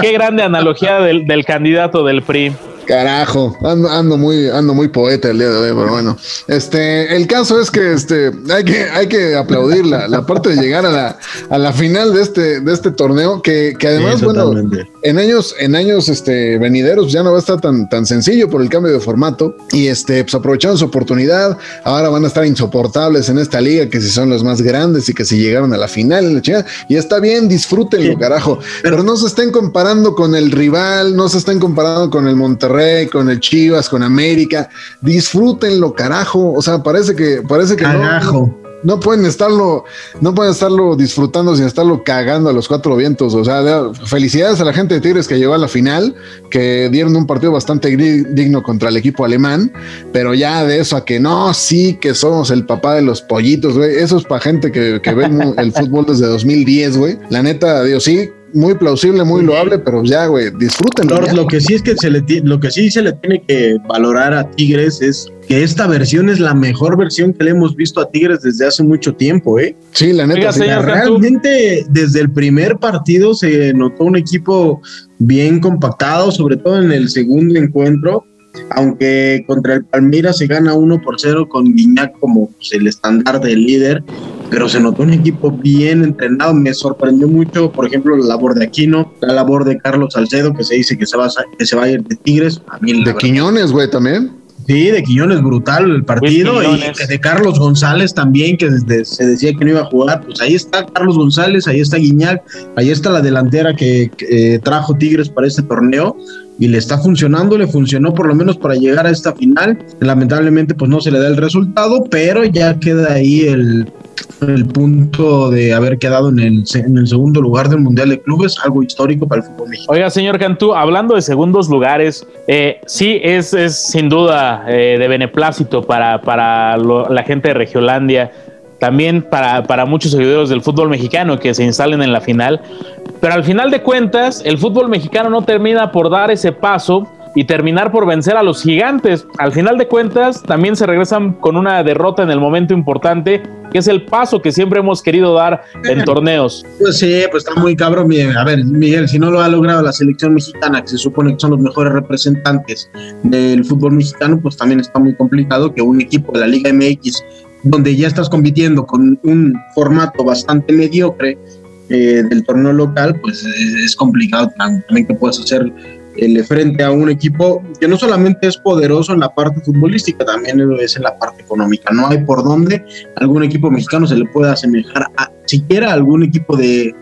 qué, grande analogía del, del candidato del PRI. Carajo, ando, muy, ando muy poeta el día de hoy, pero bueno. Este, el caso es que este, hay que, hay que aplaudir la, la parte de llegar a la, a la final de este, de este torneo, que, que además, bueno, en años, en años este, venideros ya no va a estar tan, tan sencillo por el cambio de formato. Y este, pues aprovecharon su oportunidad, ahora van a estar insoportables en esta liga, que si son los más grandes y que si llegaron a la final, y está bien, disfrútenlo, carajo. Pero no se estén comparando con el rival, no se estén comparando con el Monterrey con el Chivas, con América. Disfrútenlo, carajo. O sea, parece que, parece que carajo. Pueden estarlo, no pueden estarlo disfrutando sin estarlo cagando a los cuatro vientos. O sea, felicidades a la gente de Tigres que llegó a la final, que dieron un partido bastante digno contra el equipo alemán, pero ya de eso a que no, sí que somos el papá de los pollitos, güey. Eso es para gente que, que ve el fútbol desde 2010, güey. La neta, Dios, sí, muy plausible, muy loable, pero ya, güey, disfrútenlo. Lo que sí es que se le lo que sí se le tiene que valorar a Tigres es que esta versión es la mejor versión que le hemos visto a Tigres desde hace mucho tiempo, ¿eh? Sí, la neta. realmente desde el primer partido se notó un equipo bien compactado, sobre todo en el segundo encuentro aunque contra el Palmira se gana 1 por 0 con Guiñac como pues, el estándar del líder, pero se notó un equipo bien entrenado. Me sorprendió mucho, por ejemplo, la labor de Aquino, la labor de Carlos Salcedo, que se dice que se va a, que se va a ir de Tigres. A de Quiñones, güey, también. Sí, de Quiñones brutal el partido y de Carlos González también, que desde, se decía que no iba a jugar. Pues ahí está Carlos González, ahí está Guiñac, ahí está la delantera que, eh, trajo Tigres para este torneo y le está funcionando, le funcionó por lo menos para llegar a esta final. Lamentablemente pues no se le da el resultado, pero ya queda ahí el el punto de haber quedado en el, en el segundo lugar del Mundial de Clubes, algo histórico para el fútbol mexicano. Oiga, señor Cantú, hablando de segundos lugares, eh, sí, es, es sin duda eh, de beneplácito para, para la gente de Regiolandia, también para, para muchos seguidores del fútbol mexicano que se instalen en la final, pero al final de cuentas, el fútbol mexicano no termina por dar ese paso y terminar por vencer a los gigantes. Al final de cuentas, también se regresan con una derrota en el momento importante, que es el paso que siempre hemos querido dar en torneos. Pues sí, pues está muy cabrón. A ver, Miguel, si no lo ha logrado la selección mexicana, que se supone que son los mejores representantes del fútbol mexicano, pues también está muy complicado que un equipo de la Liga MX, donde ya estás compitiendo con un formato bastante mediocre, eh, del torneo local, pues es, complicado también que puedas hacer el frente a un equipo que no solamente es poderoso en la parte futbolística, también es en la parte económica. No hay por dónde algún equipo mexicano se le pueda asemejar a siquiera algún equipo de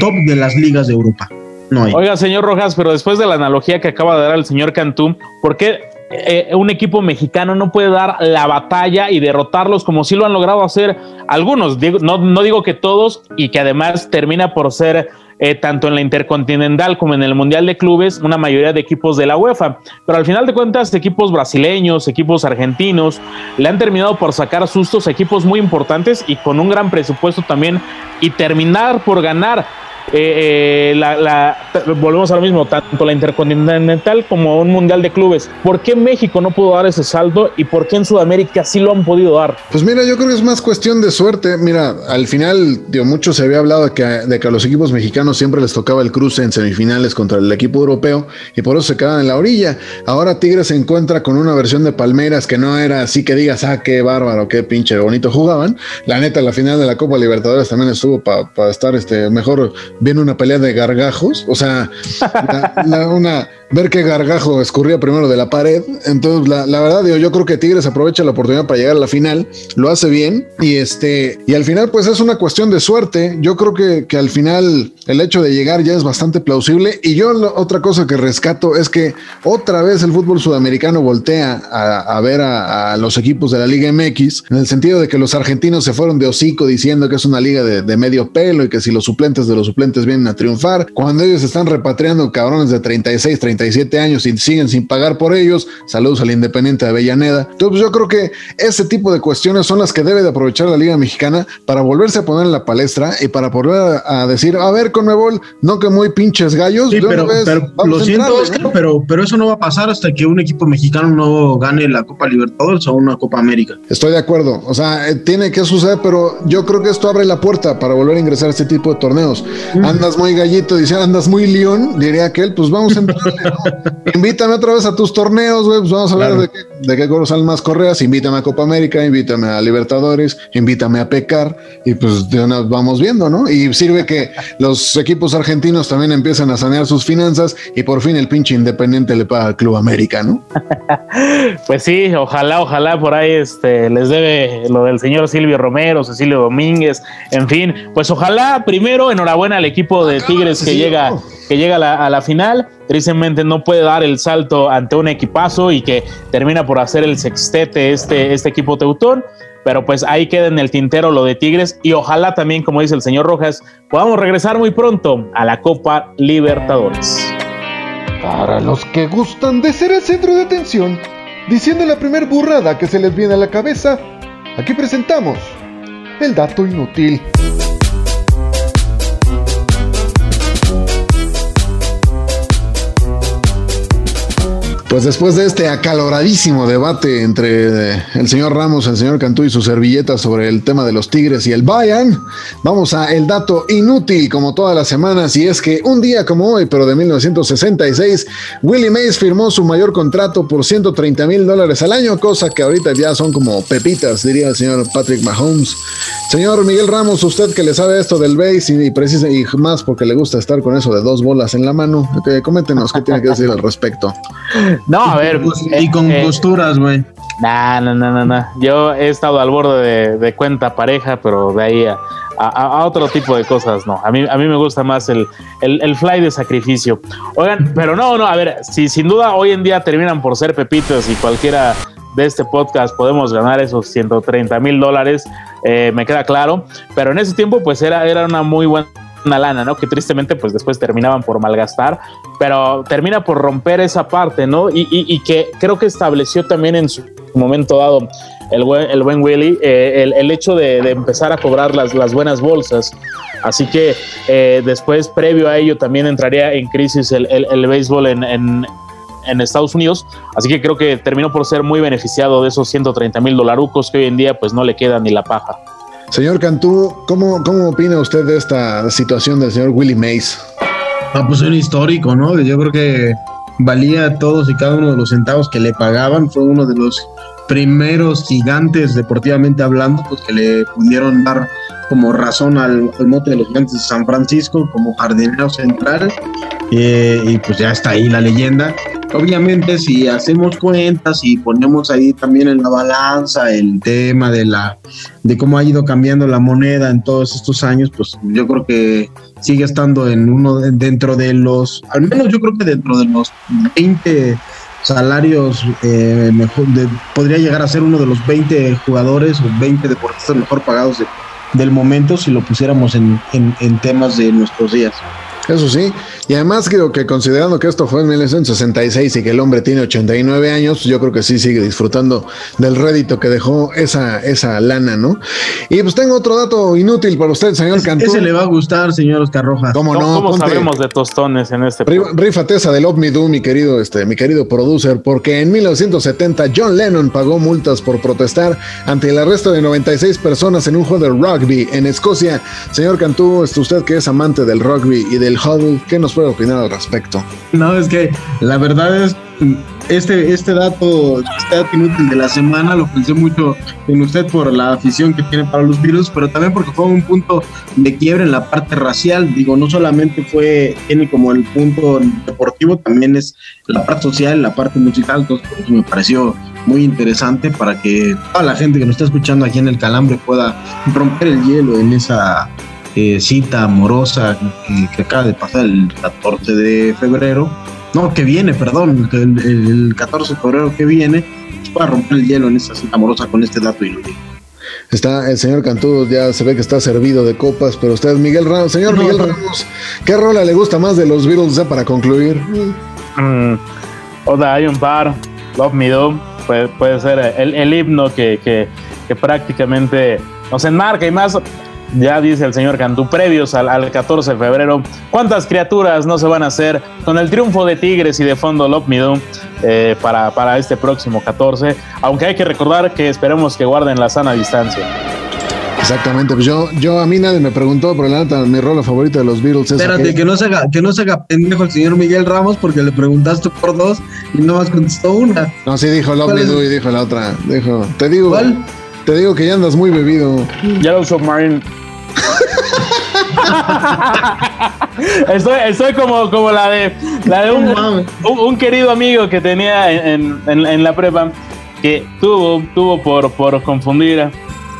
top de las ligas de Europa. No hay. Oiga, señor Rojas, pero después de la analogía que acaba de dar el señor Cantú, ¿por qué eh, un equipo mexicano no puede dar la batalla y derrotarlos como sí lo han logrado hacer algunos? no, no digo que todos y que además termina por ser eh, tanto en la Intercontinental como en el Mundial de Clubes, una mayoría de equipos de la UEFA. Pero al final de cuentas, equipos brasileños, equipos argentinos, le han terminado por sacar sustos a equipos muy importantes y con un gran presupuesto también y terminar por ganar eh, eh, volvemos a mismo, tanto la Intercontinental como un Mundial de Clubes. ¿Por qué México no pudo dar ese salto y por qué en Sudamérica sí lo han podido dar? Pues mira, yo creo que es más cuestión de suerte. Mira, al final, mucho se había hablado de que, de que a los equipos mexicanos siempre les tocaba el cruce en semifinales contra el equipo europeo y por eso se quedaban en la orilla. Ahora Tigres se encuentra con una versión de Palmeras que no era así que digas, ah, qué bárbaro, qué pinche bonito jugaban. La neta, la final de la Copa Libertadores también estuvo para estar este, mejor viene una pelea de gargajos, o sea, una, ver qué gargajo escurría primero de la pared. Entonces, la, verdad, digo, yo creo que Tigres aprovecha la oportunidad para llegar a la final, lo hace bien y este, y al final, pues es una cuestión de suerte. Yo creo que, que al final el hecho de llegar ya es bastante plausible. Y yo, otra cosa que rescato es que otra vez el fútbol sudamericano voltea a, ver a, los equipos de la Liga MX, en el sentido de que los argentinos se fueron de hocico diciendo que es una liga de, de medio pelo y que si los suplentes de los suplentes vienen a triunfar, cuando ellos están repatriando cabrones de 36, 37 años y siguen sin pagar por ellos. Saludos al Independiente de Avellaneda. Entonces yo creo que ese tipo de cuestiones son las que debe de aprovechar la Liga Mexicana para volverse a poner en la palestra y para volver a, decir, a ver, Conmebol, no que muy pinches gallos. pero, lo siento, pero, pero eso no va a pasar hasta que un equipo mexicano no gane la Copa Libertadores o una Copa América. Estoy de acuerdo. O sea, eh, tiene que suceder, pero yo creo que esto abre la puerta para volver a ingresar a este tipo de torneos. Andas muy gallito, dice, andas muy león, diría aquel, pues vamos a entrar invítame otra vez a tus torneos, güey. Pues vamos a ver de qué, de qué salen más correas. Invítame a Copa América, invítame a Libertadores, invítame a Pecar y pues de una vamos viendo, ¿no? Y sirve que los equipos argentinos también empiezan a sanear sus finanzas y por fin el pinche Independiente le paga al Club América, ¿no? pues sí, ojalá, ojalá por ahí este, les debe lo del señor Silvio Romero, Cecilio Domínguez, en fin, pues ojalá primero enhorabuena al equipo de Tigres que llega, que llega a la, a la final tristemente no puede dar el salto ante un equipazo y que termina por hacer el sextete este, este equipo teutón. Pero pues ahí queda en el tintero lo de Tigres y ojalá también, como dice el señor Rojas, podamos regresar muy pronto a la Copa Libertadores. Para los que gustan de ser el centro de atención, diciendo la primer burrada que se les viene a la cabeza, aquí presentamos el dato inútil. Pues después de este acaloradísimo debate entre el señor Ramos, el señor Cantú y su servilleta sobre el tema de los Tigres y el Bayern, vamos a el dato inútil como todas las semanas y es que un día como hoy, pero de 1966, Willie Mays firmó su mayor contrato por 130 mil dólares al año, cosa que ahorita ya son como pepitas, diría el señor Patrick Mahomes. Señor Miguel Ramos, usted que le sabe esto del base y, precisa, y más porque le gusta estar con eso de dos bolas en la mano, coméntenos qué tiene que decir al respecto. No, a ver. Y con eh, costuras, güey. No, no, no, no, Yo he estado al borde de, cuenta pareja, pero de ahí a, otro tipo de cosas, no. A mí, a mí me gusta más el, el, fly de sacrificio. Oigan, pero no, no, a ver, si sin duda hoy en día terminan por ser pepitos y cualquiera de este podcast podemos ganar esos 130 mil dólares, eh, me queda claro, pero en ese tiempo pues era, era una muy buena lana, ¿no? Que tristemente pues después terminaban por malgastar, pero termina por romper esa parte, ¿no? Y, y, que creo que estableció también en su momento dado el buen, Willy eh, el, hecho de, empezar a cobrar las, buenas bolsas. Así que eh, después, previo a ello, también entraría en crisis el, béisbol en, en Estados Unidos. Así que creo que terminó por ser muy beneficiado de esos 130 mil dolarucos que hoy en día pues no le queda ni la paja. Señor Cantú, ¿cómo, ¿cómo opina usted de esta situación del señor Willie Mays? Ah, pues un histórico, ¿no? Yo creo que valía todos y cada uno de los centavos que le pagaban. Fue uno de los primeros gigantes deportivamente hablando, pues que le pudieron dar como razón al, al mote de los gigantes de San Francisco como jardinero central. Eh, y pues ya está ahí la leyenda. Obviamente si hacemos cuentas y ponemos ahí también en la balanza el tema de la de cómo ha ido cambiando la moneda en todos estos años, pues yo creo que sigue estando en uno de, dentro de los, al menos yo creo que dentro de los 20 salarios eh, de, podría llegar a ser uno de los 20 jugadores o 20 deportistas mejor pagados de, del momento si lo pusiéramos en, en temas de nuestros días. Eso sí, y además creo que considerando que esto fue en 1966 y que el hombre tiene 89 años, yo creo que sí sigue disfrutando del rédito que dejó esa, esa lana, ¿no? Y pues tengo otro dato inútil para usted, señor es, Cantú. Ese le va a gustar, señor Oscar Rojas. ¿Cómo no? ¿Cómo sabemos de tostones en este Rífate esa de Love Me Do, mi querido, este, mi querido producer, porque en 1970 John Lennon pagó multas por protestar ante el arresto de 96 personas en un juego de rugby en Escocia. Señor Cantú, usted que es amante del rugby y del huddle, ¿qué nos puede opinar al respecto? No, es que la verdad es este, este dato, este dato inútil de la semana lo pensé mucho en usted por la afición que tiene para los virus, pero también porque fue un punto de quiebre en la parte racial. Digo, no solamente fue, tiene como el punto deportivo, también es la parte social, la parte musical, entonces eso me pareció muy interesante para que toda la gente que nos está escuchando aquí en el Calambre pueda romper el hielo en esa eh, cita amorosa que, que, acaba de pasar el 14 de febrero. No, que viene, perdón, el, el 14 de febrero que viene, pues para romper el hielo en esa cita amorosa con este dato inútil. Está el señor Cantú, ya se ve que está servido de copas, pero usted, Miguel Ramos, señor no, Miguel no. Ramos, ¿qué rola le gusta más de los Beatles ya para concluir? Mm, Oda, hay un par, Love Me Do, puede, puede ser el, el himno que, que, que prácticamente nos enmarca y más ya dice el señor Cantú, previos al, al, 14 de febrero, ¿cuántas criaturas no se van a hacer con el triunfo de Tigres y de fondo Love Me Do eh, para, para este próximo 14? Aunque hay que recordar que esperemos que guarden la sana distancia. Exactamente, pues yo, yo a mí nadie me preguntó, pero la neta, mi rola favorita de los Beatles es. Espérate, que no, se haga, que no se haga pendejo el señor Miguel Ramos porque le preguntaste por dos y no más contestó una. No, sí dijo Love Me Do y dijo la otra. Dijo, te digo. ¿Cuál? Te digo que ya andas muy bebido. Yellow Submarine. estoy, estoy como, como la de, la de un, un, un querido amigo que tenía en, en, en, la prepa que tuvo, tuvo por, por confundir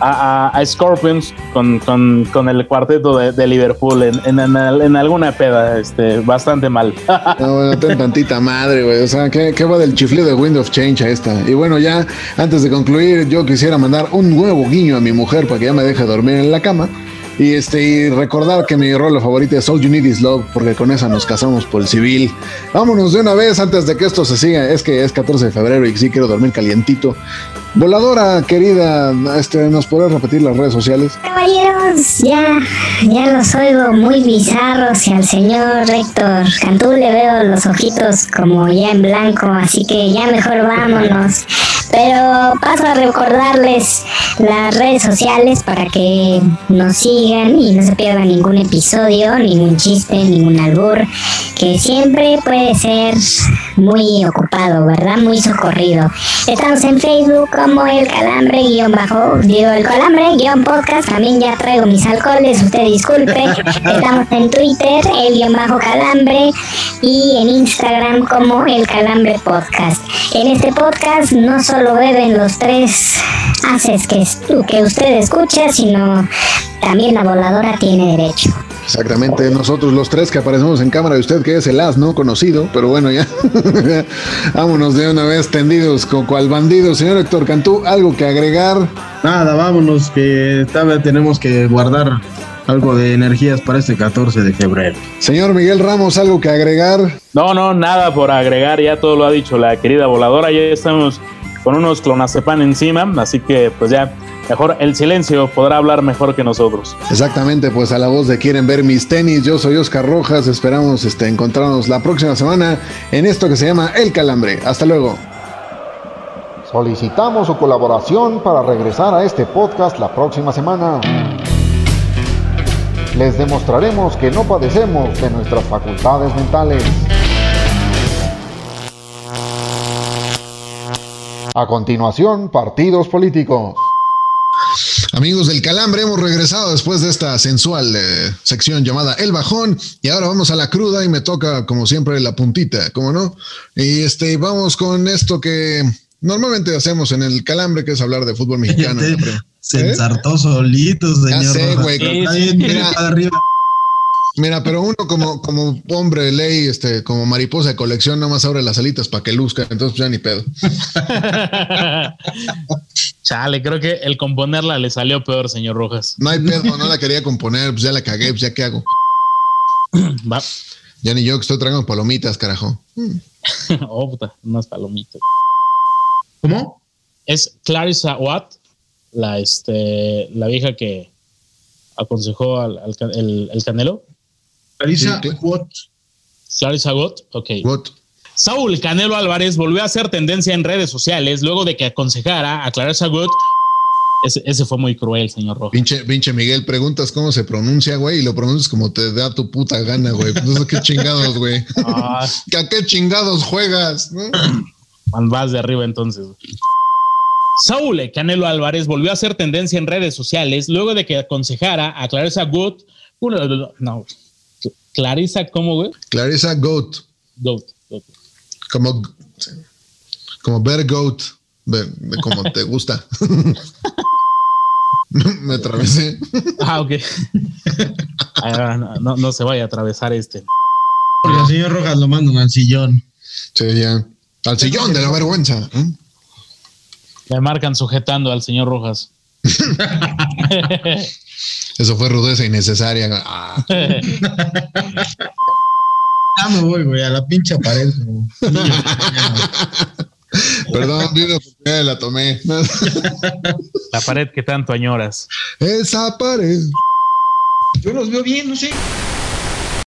a, Scorpions con, con, con, el cuarteto de, Liverpool en, en, alguna peda, este, bastante mal. no, bueno, ten tantita madre, güey. O sea, ¿qué, ¿qué, va del chiflido de Wind of Change a esta? Y bueno, ya antes de concluir, yo quisiera mandar un nuevo guiño a mi mujer para que ya me deje dormir en la cama. Y este, y recordar que mi rol favorita es All You Need Is Love, porque con esa nos casamos por el civil. Vámonos de una vez antes de que esto se siga. Es que es 14 de febrero y sí quiero dormir calientito. Voladora, querida, este, ¿nos podrás repetir las redes sociales? Caballeros, ya, ya los oigo muy bizarros y al señor Héctor Cantú le veo los ojitos como ya en blanco, así que ya mejor vámonos. Pero paso a recordarles las redes sociales para que nos sigan y no se pierdan ningún episodio, ningún chiste, ningún albur, que siempre puede ser muy ocupado, ¿verdad? Muy socorrido. Estamos en Facebook como el calambre guion bajo, digo el calambre guion podcast, también ya traigo mis alcoholes, usted disculpe. Estamos en Twitter, el guion bajo calambre, y en Instagram como el calambre podcast. En este podcast no solo beben los tres haces que, que usted escucha, sino también la voladora tiene derecho. Exactamente, nosotros los tres que aparecemos en cámara y usted que es el asno conocido, pero bueno, ya vámonos de una vez tendidos con cual bandido. Señor Héctor Cantú, ¿algo que agregar? Nada, vámonos, que tal tenemos que guardar algo de energías para este 14 de febrero. Señor Miguel Ramos, ¿algo que agregar? No, no, nada por agregar, ya todo lo ha dicho la querida voladora, ya estamos con unos clonazepam encima, así que pues ya mejor el silencio podrá hablar mejor que nosotros. Exactamente, pues a la voz de quieren ver mis tenis, yo soy Oscar Rojas, esperamos este, encontrarnos la próxima semana en esto que se llama El Calambre. Hasta luego. Solicitamos su colaboración para regresar a este podcast la próxima semana. Les demostraremos que no padecemos de nuestras facultades mentales. A continuación, partidos políticos. Amigos del Calambre, hemos regresado después de esta sensual eh, sección llamada El Bajón y ahora vamos a la cruda y me toca como siempre la puntita, ¿cómo no? Y este vamos con esto que normalmente hacemos en el Calambre, que es hablar de fútbol mexicano. Se ¿Eh? ensartó solito, señor. Ya sé, güey. mira. Mira, pero uno como, como hombre de ley, este, como mariposa de colección, nomás abre las alitas para que luzca, entonces pues ya ni pedo. Chale, creo que el componerla le salió peor, señor Rojas. No hay pedo, no la quería componer, pues ya la cagué, pues ya qué hago. Va. Ya ni yo que estoy tragando palomitas, carajo. oh, puta, unas palomitas. ¿Cómo? Es Clarissa Watt la, este, la vieja que aconsejó al, el, Canelo. Clarisa Watt. Clarissa Watt, ok. What? Saúl Canelo Álvarez volvió a hacer tendencia en redes sociales luego de que aconsejara a Clarissa Wood. Ese, ese, fue muy cruel, señor Rojas. Pinche, pinche Miguel, preguntas cómo se pronuncia, güey, y lo pronuncias como te da tu puta gana, güey. No qué chingados, güey. Ah. ¿A qué chingados juegas? ¿no? Vas de arriba entonces. Saúl Canelo Álvarez volvió a hacer tendencia en redes sociales luego de que aconsejara a Clarissa Goat. No, Clarissa, ¿cómo, güey? Clarissa Goat. Goat. Como, como Bear Goat, como te gusta. Me atravesé. Ah, ok. no, no, se vaya a atravesar este. el señor Rojas lo mandan al sillón. Sí, ya. Al sillón de la vergüenza. ¿eh? Me marcan sujetando al señor Rojas. Eso fue rudeza innecesaria. Ah. Ya me voy, güey, a la pinche pared. Perdón, Dios, porque la tomé. La pared que tanto añoras. Esa pared. Yo los veo bien, no sé.